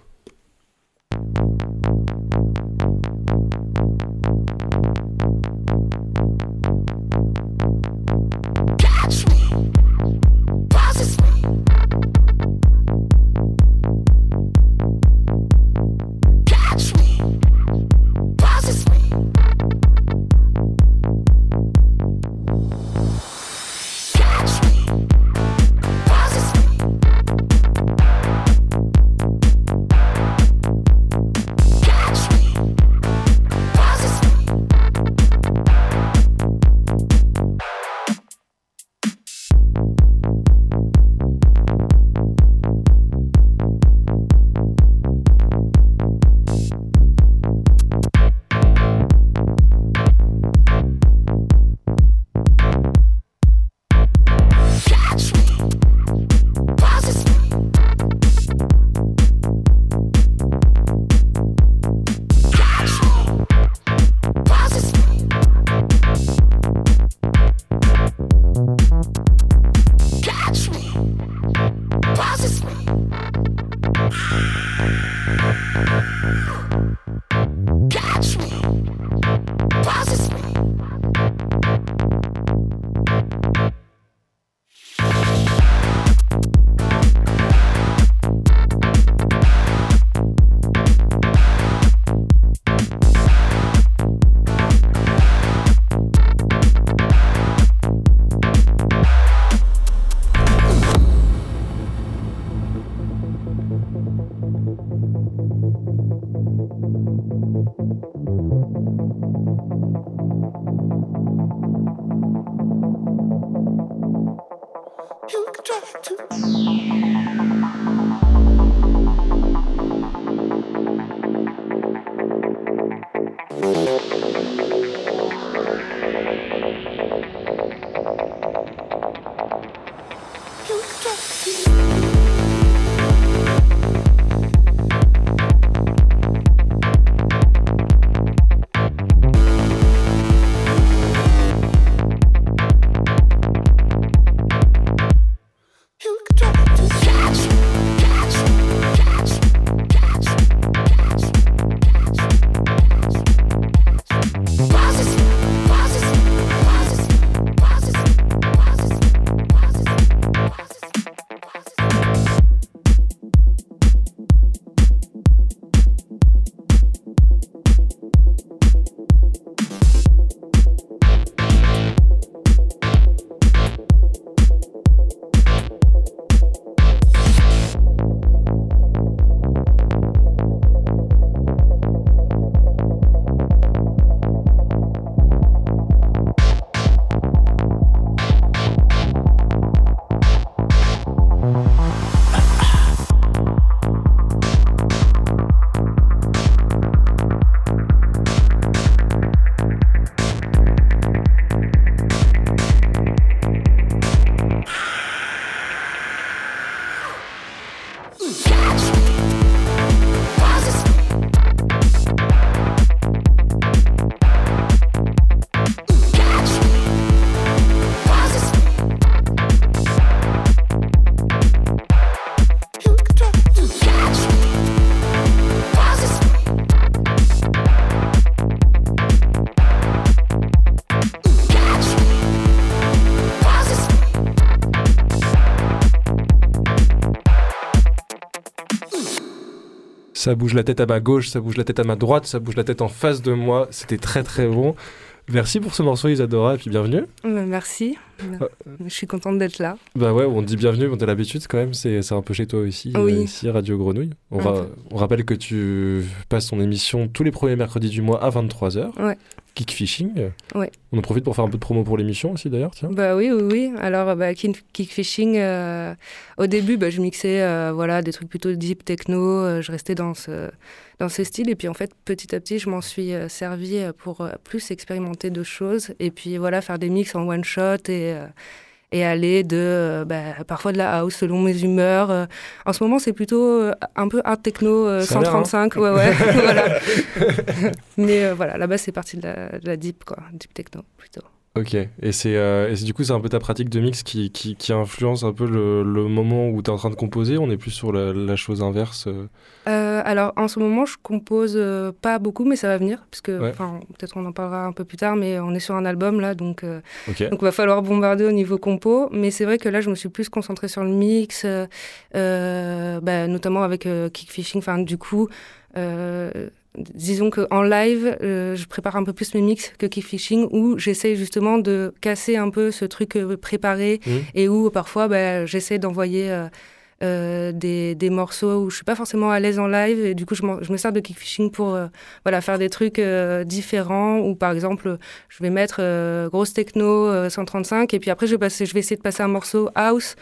Ça bouge la tête à ma gauche, ça bouge la tête à ma droite, ça bouge la tête en face de moi. C'était très très bon. Merci pour ce morceau Isadora et puis bienvenue. Euh, Merci. Euh, Je suis contente d'être là. Bah ouais, on te dit bienvenue, on a l'habitude quand même, c'est un peu chez toi aussi, Oui. euh, ici Radio Grenouille. On, rappelle que tu passes ton émission tous les premiers mercredis du mois à 23h. Ouais. Kick Fishing. Ouais. On en profite pour faire un peu de promo pour l'émission aussi d'ailleurs, tiens. Bah oui, oui, oui. Alors, bah, kick- kickfishing, euh, au début, bah, je mixais euh, voilà, des trucs plutôt deep techno. euh, je restais dans ce, dans ce style. Et puis, en fait, petit à petit, je m'en suis euh, servi euh, pour euh, plus expérimenter de choses. Et puis, voilà, faire des mix en one shot et. Euh, et aller de euh, bah, parfois de la house selon mes humeurs. Euh, en ce moment, c'est plutôt un peu art techno euh, Ça a l'air, hein. 135, ouais ouais, voilà. Mais euh, voilà, là-bas c'est parti de la, de la deep quoi, deep techno plutôt. Ok, et c'est euh, du coup c'est un peu ta pratique de mix qui, qui, qui influence un peu le, le moment où tu es en train de composer, on est plus sur la, la chose inverse. euh? Euh, alors en ce moment, je compose euh, pas beaucoup, mais ça va venir, parce que Ouais. peut-être on en parlera un peu plus tard, mais on est sur un album là, donc Ok. donc va falloir bombarder au niveau compo. Mais c'est vrai que là, je me suis plus concentrée sur le mix, bah, notamment avec Kickfishing. Enfin, du coup. euh, Disons qu'en live, euh, je prépare un peu plus mes mix que Kickfishing, où j'essaye justement de casser un peu ce truc euh, préparé Mhm. et où parfois bah, j'essaie d'envoyer euh, euh, des, des morceaux où je suis pas forcément à l'aise en live et du coup je, me sers de kickfishing pour voilà faire des trucs différents ou par exemple je vais mettre grosse techno euh, 135 et puis après je vais passer je vais essayer de passer un morceau house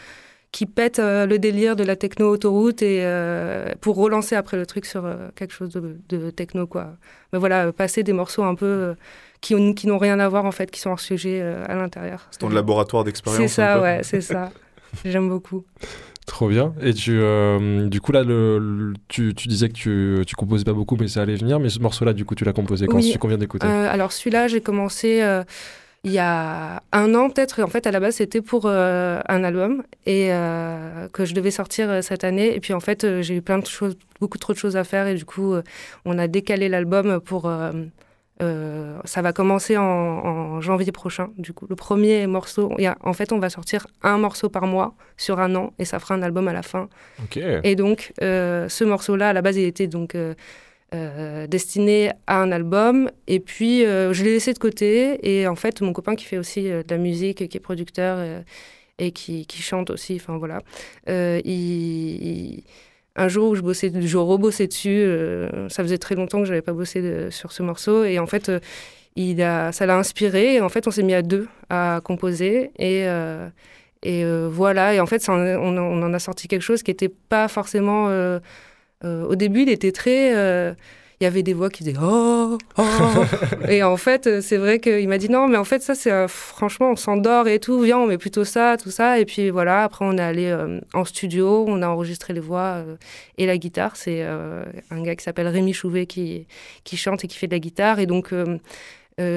qui pète euh, le délire de la techno autoroute et euh, pour relancer après le truc sur euh, quelque chose de, de techno quoi mais voilà passer des morceaux un peu euh, qui, ont- qui n'ont rien à voir en fait qui sont hors sujet euh, à l'intérieur C'est ton laboratoire d'expérience. c'est un ça peu. ouais c'est ça j'aime beaucoup Trop bien. Et tu, euh, du coup là, le, le- tu, tu disais que tu, tu composais pas beaucoup, mais ça allait venir. Mais ce morceau-là, du coup, tu l'as composé quand? Oui. celui qu'on vient d'écouter? Euh, alors celui-là, j'ai commencé euh, il y a un an peut-être. En fait, à la base, c'était pour euh, un album et euh, que je devais sortir euh, cette année. Et puis en fait, j'ai eu plein de choses, beaucoup trop de choses à faire et du coup, on a décalé l'album pour. ça va commencer en, en janvier prochain. Du coup, le premier morceau, il y a- en fait, on va sortir un morceau par mois sur un an et ça fera un album à la fin. Ok. Et donc, ce morceau-là, à la base, il était donc euh, destiné à un album. Et puis, euh, je l'ai laissé de côté. Et en fait, mon copain qui fait aussi euh, de la musique, qui est producteur et qui, chante aussi, enfin voilà, il, un jour où je bossais, je rebossais dessus, ça faisait très longtemps que j'avais pas bossé de- sur ce morceau. Et en fait, il a, ça l'a inspiré. Et en fait, on s'est mis à deux à composer. Et. et voilà, et en fait, on, on en a sorti quelque chose qui n'était pas forcément. Euh, au début, il était très. euh, il y avait des voix qui faisaient Oh, oh. et en fait, euh, c'est vrai qu'il m'a dit non, mais en fait, ça, c'est euh, franchement, on s'endort et tout. Viens, on met plutôt ça, tout ça. Et puis voilà, après, on est allé en studio, on a enregistré les voix et la guitare. C'est un gars qui s'appelle Rémi Chouvet qui, qui chante et qui fait de la guitare. Et donc,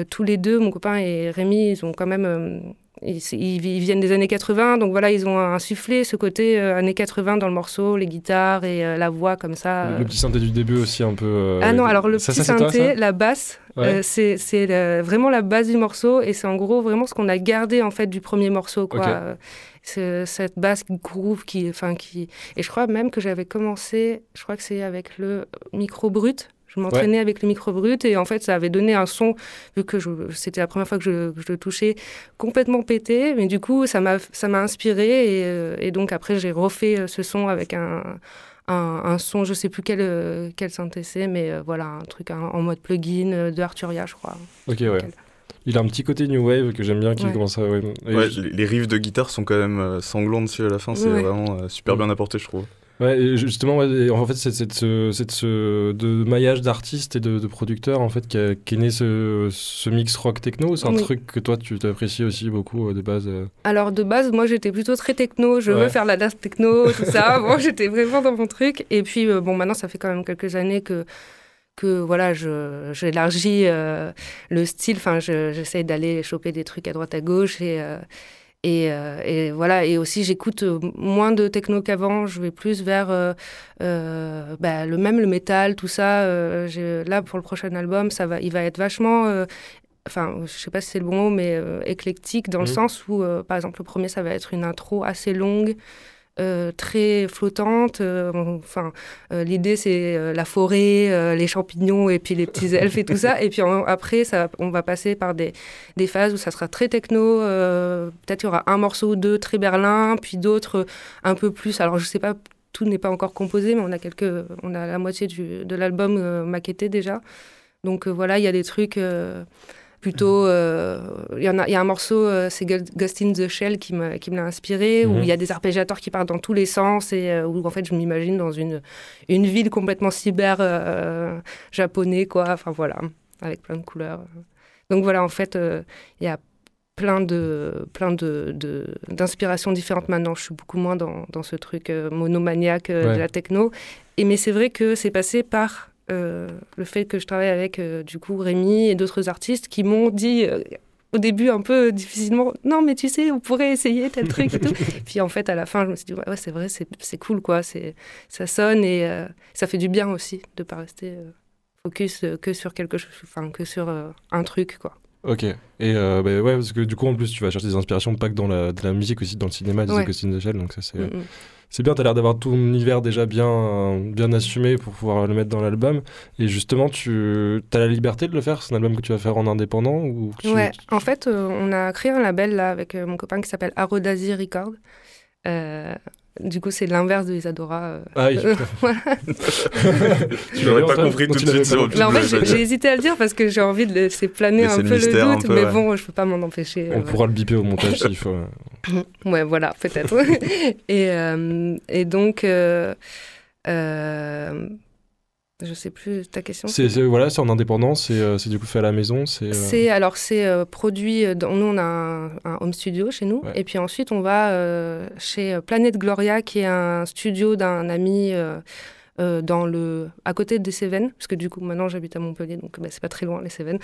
tous les deux, mon copain et Rémi, ils ont quand même. Ils, viennent des années 80, donc voilà, ils ont insufflé ce côté euh, années 80 dans le morceau, les guitares et euh, la voix comme ça. Le, le petit synthé du début aussi, un peu. euh, Ah non, alors le ça, petit ça, c'est toi, synthé, la basse, Ouais. c'est vraiment la base du morceau et c'est en gros vraiment ce qu'on a gardé en fait du premier morceau quoi. Cette basse groove qui, enfin qui, et je crois même que j'avais commencé, je crois que c'est avec le micro brut. Je m'entraînais avec le micro brut et en fait ça avait donné un son vu que c'était la première fois que je, que je le touchais complètement pété, mais du coup ça m'a ça m'a inspiré et, euh, et donc après j'ai refait euh, ce son avec un un, un son, je sais plus quel, euh, quel synthé c'est, mais euh, voilà, un truc en, en mode plugin de Arturia, je crois. Ok, ouais. Il a un petit côté new wave que j'aime bien, qui Ouais. commence à. ouais. Et Ouais, je- les, riffs de guitare sont quand même sanglants dessus à la fin, c'est Ouais. vraiment super bien apporté, je trouve. Ouais, justement, ouais, en fait, c'est de ce, de ce de maillage d'artistes et de, de producteurs en fait qu'est qu'est né ce, ce mix rock techno. C'est un Oui. truc que toi tu t'apprécies aussi beaucoup euh, de base. euh. Alors de base, moi j'étais plutôt très techno, je Ouais. veux faire la dance techno, tout ça. bon, j'étais vraiment dans mon truc. Et puis euh, bon, maintenant ça fait quand même quelques années que que voilà, j'élargis euh, le style. Enfin, je- j'essaie d'aller choper des trucs à droite à gauche et euh, et, euh, et voilà. Et aussi, j'écoute euh, moins de techno qu'avant. Je vais plus vers euh, bah, le même le métal, tout ça. Là, pour le prochain album, ça va, il va être vachement enfin, je sais pas si c'est le bon mot, mais euh, éclectique dans le Mhm. sens où, euh, par exemple, le premier, ça va être une intro assez longue. Euh, très flottante. euh, enfin, euh, l'idée c'est la forêt, les champignons et puis les petits elfes et tout ça. Et puis en- après, ça, on va passer par des, des phases où ça sera très techno. Peut-être il y aura un morceau ou deux très berlin, puis d'autres un peu plus. Alors je sais pas, tout n'est pas encore composé, mais on a quelques, on a la moitié du, de l'album euh, maquetté déjà. Donc euh, voilà, il y a des trucs. euh, plutôt euh, il y en a il y a un morceau euh, c'est Ghost in the Shell qui me qui me l'a inspiré où Mhm. il y a des arpégiateurs qui partent dans tous les sens et euh, où en fait je m'imagine dans une une ville complètement cyber japonais quoi. Enfin voilà avec plein de couleurs. Donc voilà en fait il y a plein de plein de d'inspirations différentes. Maintenant je suis beaucoup moins dans, dans ce truc euh, monomaniaque euh, Ouais. de la techno. Et mais c'est vrai que c'est passé par le fait que je travaille avec euh, du coup Rémi et d'autres artistes qui m'ont dit euh, au début un peu difficilement non mais tu sais on pourrait essayer tel truc et tout puis en fait à la fin je me suis dit ouais, ouais, c'est vrai c'est c'est cool quoi c'est ça sonne et euh, ça fait du bien aussi de pas rester euh, focus euh, que sur quelque chose enfin que sur euh, un truc quoi Ok. Et euh, bah ouais, parce que du coup, en plus, tu vas chercher des inspirations pas que dans la, de la musique, aussi dans le cinéma, des Ouais. Shell. Donc ça, c'est Mm, mm. C'est bien. T'as l'air d'avoir ton univers déjà bien, bien assumé pour pouvoir le mettre dans l'album. Et justement, tu as la liberté de le faire. C'est un album que tu vas faire en indépendant ou Ouais, en fait, euh, on a créé un label là avec euh, mon copain qui s'appelle Arodasi Record. Euh, du coup, c'est l'inverse de Isadora. euh. Ah oui. Voilà. Tu l'aurais pas compris tout de suite. en fait, j'ai hésité à le dire parce que j'ai envie de laisser planer un peu le, doute, peu, mais ouais. bon, je peux pas m'en empêcher. On euh, pourra le biper au montage s'il faut. Ouais, voilà, peut-être. et, euh, et donc, euh, euh, je sais plus ta question. C'est c'est- voilà, c'est en indépendant. C'est euh, c'est du coup fait à la maison. C'est. euh, C'est alors c'est euh, produit. Dans, nous on a un, un home studio chez nous Ouais. et puis ensuite on va chez Planète Gloria qui est un studio d'un ami euh, dans le à côté des Cévennes parce que du coup maintenant j'habite à Montpellier donc bah, c'est pas très loin les Cévennes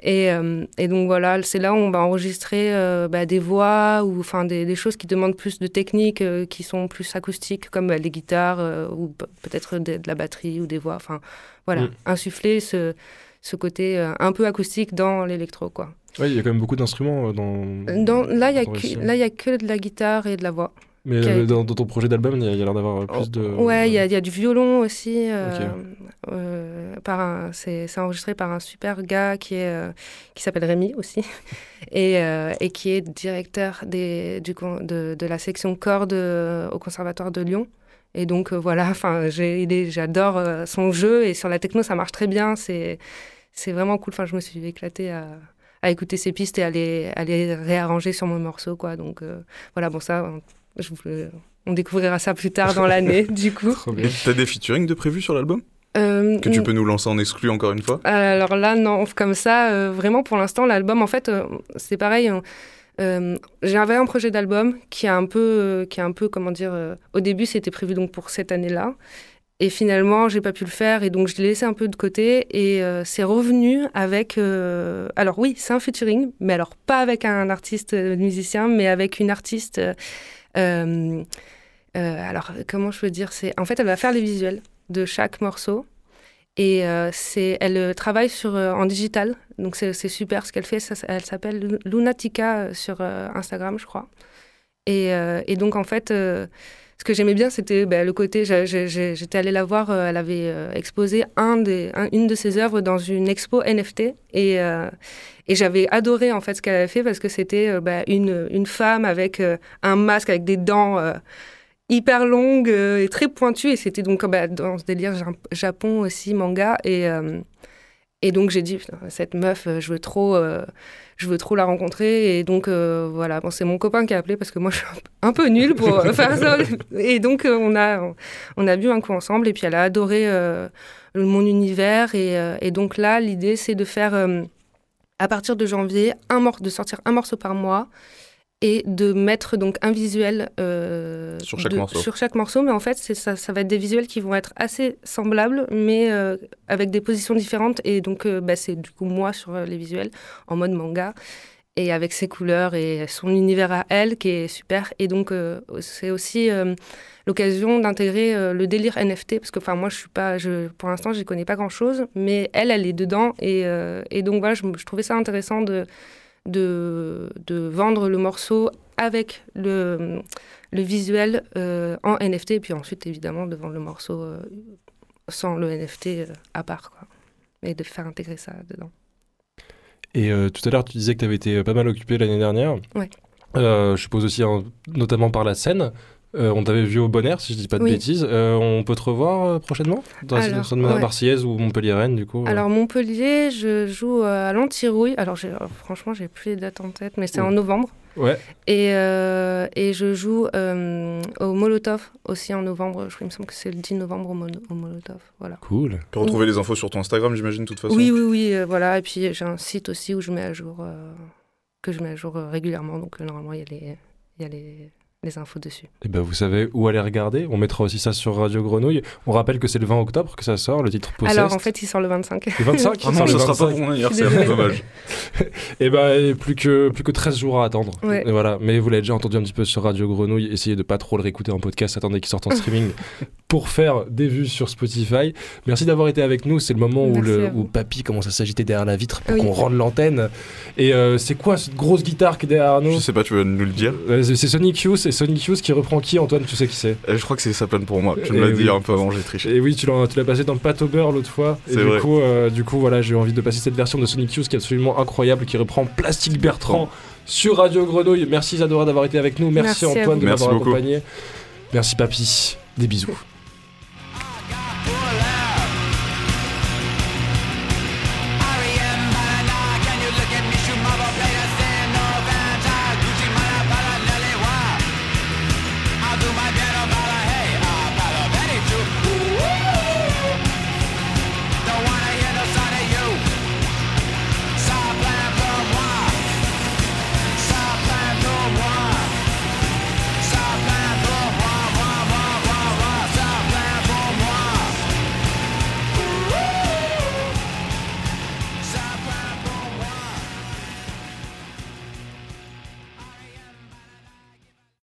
et, euh, et donc voilà c'est là où on va enregistrer euh, bah, des voix ou enfin des, des choses qui demandent plus de techniques euh, qui sont plus acoustiques comme bah, des guitares ou pe- peut-être de, de la batterie ou des voix enfin voilà Mm. insuffler ce ce côté un peu acoustique dans l'électro quoi. Ouais, il y a quand même beaucoup d'instruments dans. Dans, là il y a que, là il y a que de la guitare et de la voix. Mais dans, dans ton projet d'album, il y a, il y a l'air d'avoir euh, plus de. Ouais, il y, a- il y a du violon aussi. euh, euh, par un- c'est c'est enregistré par un super gars qui, est, euh, qui s'appelle Rémi aussi, et, euh, et qui est directeur des, du, de, de la section cordes au Conservatoire de Lyon. Et donc euh, voilà, enfin, j'adore euh, son jeu et sur la techno ça marche très bien. C'est c'est vraiment cool. Enfin, je me suis éclatée à, à écouter ses pistes et à les, à les réarranger sur mon morceau, quoi. Donc euh, voilà, bon ça, je vous- on découvrira ça plus tard dans l'année, du coup. T'as des featuring de prévus sur l'album Euh, Que tu peux nous lancer en exclu encore une fois alors là, non, comme ça, euh, vraiment pour l'instant, l'album, en fait, euh, c'est pareil. euh, J'avais un projet d'album qui a un peu, qui a un peu, comment dire, au début, c'était prévu donc pour cette année-là. Et finalement, j'ai pas pu le faire et donc je l'ai laissé un peu de côté et euh, c'est revenu avec. euh, alors oui, c'est un featuring, mais alors pas avec un artiste musicien, mais avec une artiste. Euh, euh, alors comment je peux dire C'est en fait, elle va faire les visuels de chaque morceau et euh, c'est, elle travaille sur, en digital, donc c'est, super ce qu'elle fait. Elle s'appelle Lu- Lunatica sur Instagram, je crois. Et, donc, en fait, ce que j'aimais bien, c'était bah, le côté. J'étais allée la voir, euh, elle avait euh, exposé une de ses œuvres dans une expo NFT. Et, euh, et j'avais adoré, en fait, ce qu'elle avait fait parce que c'était bah, une, femme avec un masque, avec des dents. hyper longues euh, et très pointues et c'était donc bah, dans ce délire ja- Japon aussi manga et donc j'ai dit cette meuf je veux trop je veux trop la rencontrer et donc euh, voilà. C'est mon copain qui a appelé parce que moi je suis un peu nulle pour euh, faire ça. Et donc euh, on a on a bu un coup ensemble et puis elle a adoré mon univers et, donc là l'idée c'est de faire à partir de janvier un de sortir un morceau par mois et de mettre donc un visuel euh, Sur chaque de- morceau. sur chaque morceau mais en fait ça, ça va être des visuels qui vont être assez semblables mais euh, avec des positions différentes et donc euh, bah, c'est du coup moi sur les visuels en mode manga et avec ses couleurs et son univers à elle qui est super et donc c'est aussi l'occasion d'intégrer le délire NFT parce que enfin moi je suis pas je pour l'instant j'y connais pas grand chose mais elle elle est dedans et, et donc voilà je, je trouvais ça intéressant de de, de vendre le morceau avec le, le visuel euh, en NFT, et puis ensuite, évidemment, de vendre le morceau euh, sans le NFT euh, à part, quoi. Et de faire intégrer ça dedans. Et tout à l'heure, tu disais que tu avais été pas mal occupé l'année dernière. Ouais. Je suppose aussi, hein, notamment par la scène. Euh, on t'avait vu au Bon Air, si je dis pas de Oui. bêtises. Euh, on peut te revoir euh, prochainement Dans la Alors, de manière ouais. marseillaise ou Montpellier-Rennes, du coup. Alors, Montpellier, je joue euh, à l'Antirouille. Alors, j'ai- alors, franchement, j'ai plus les dates en tête, mais c'est en novembre. Ouais. Et, euh, et je joue euh, au Molotov aussi en novembre. Je, il me semble que c'est le 10 novembre au, Molotov. Voilà. Cool. Tu peux retrouver les infos sur ton Instagram, j'imagine, de toute façon. Oui, oui, oui, euh, voilà. Et puis j'ai un site aussi où je mets à jour, euh, que je mets à jour euh, régulièrement. Donc euh, normalement, il y a les, il y a les, les infos dessus. Et ben vous savez où aller regarder. On mettra aussi ça sur Radio Grenouille. On rappelle que c'est le 20 octobre que ça sort, le titre Possessed. Alors en fait, il sort le 25. le 25 Ah non, le sera pas 25. pour mon anniversaire, dommage. Et ben et plus que plus que 13 jours à attendre. Ouais. Et voilà, mais vous l'avez déjà entendu un petit peu sur Radio Grenouille, essayez de pas trop le réécouter en podcast, attendez qu'il sorte en streaming pour faire des vues sur Spotify. Merci d'avoir été avec nous, c'est le moment où le où papy commence à s'agiter derrière la vitre pour Oui. qu'on rende l'antenne. Et euh, c'est quoi cette grosse guitare qui est derrière Arnaud Je sais pas, tu veux nous le dire? Euh, c'est c'est Sonic Youth, et Sonic Youth qui reprend qui Antoine, tu sais qui c'est Euh, Je crois que c'est sa peine pour moi. Tu me l'as oui. dit un peu avant, j'ai triché. Et oui, tu l'as tu l'as passé dans au beurre l'autre fois. Et du vrai. coup, euh, du coup, voilà, j'ai eu envie de passer cette version de Sonic Youth qui est absolument incroyable, qui reprend Plastique Bertrand sur Radio Grenouille. Merci Isadora d'avoir été avec nous. Merci, Merci Antoine de m'avoir accompagné. Merci Papy. Des bisous.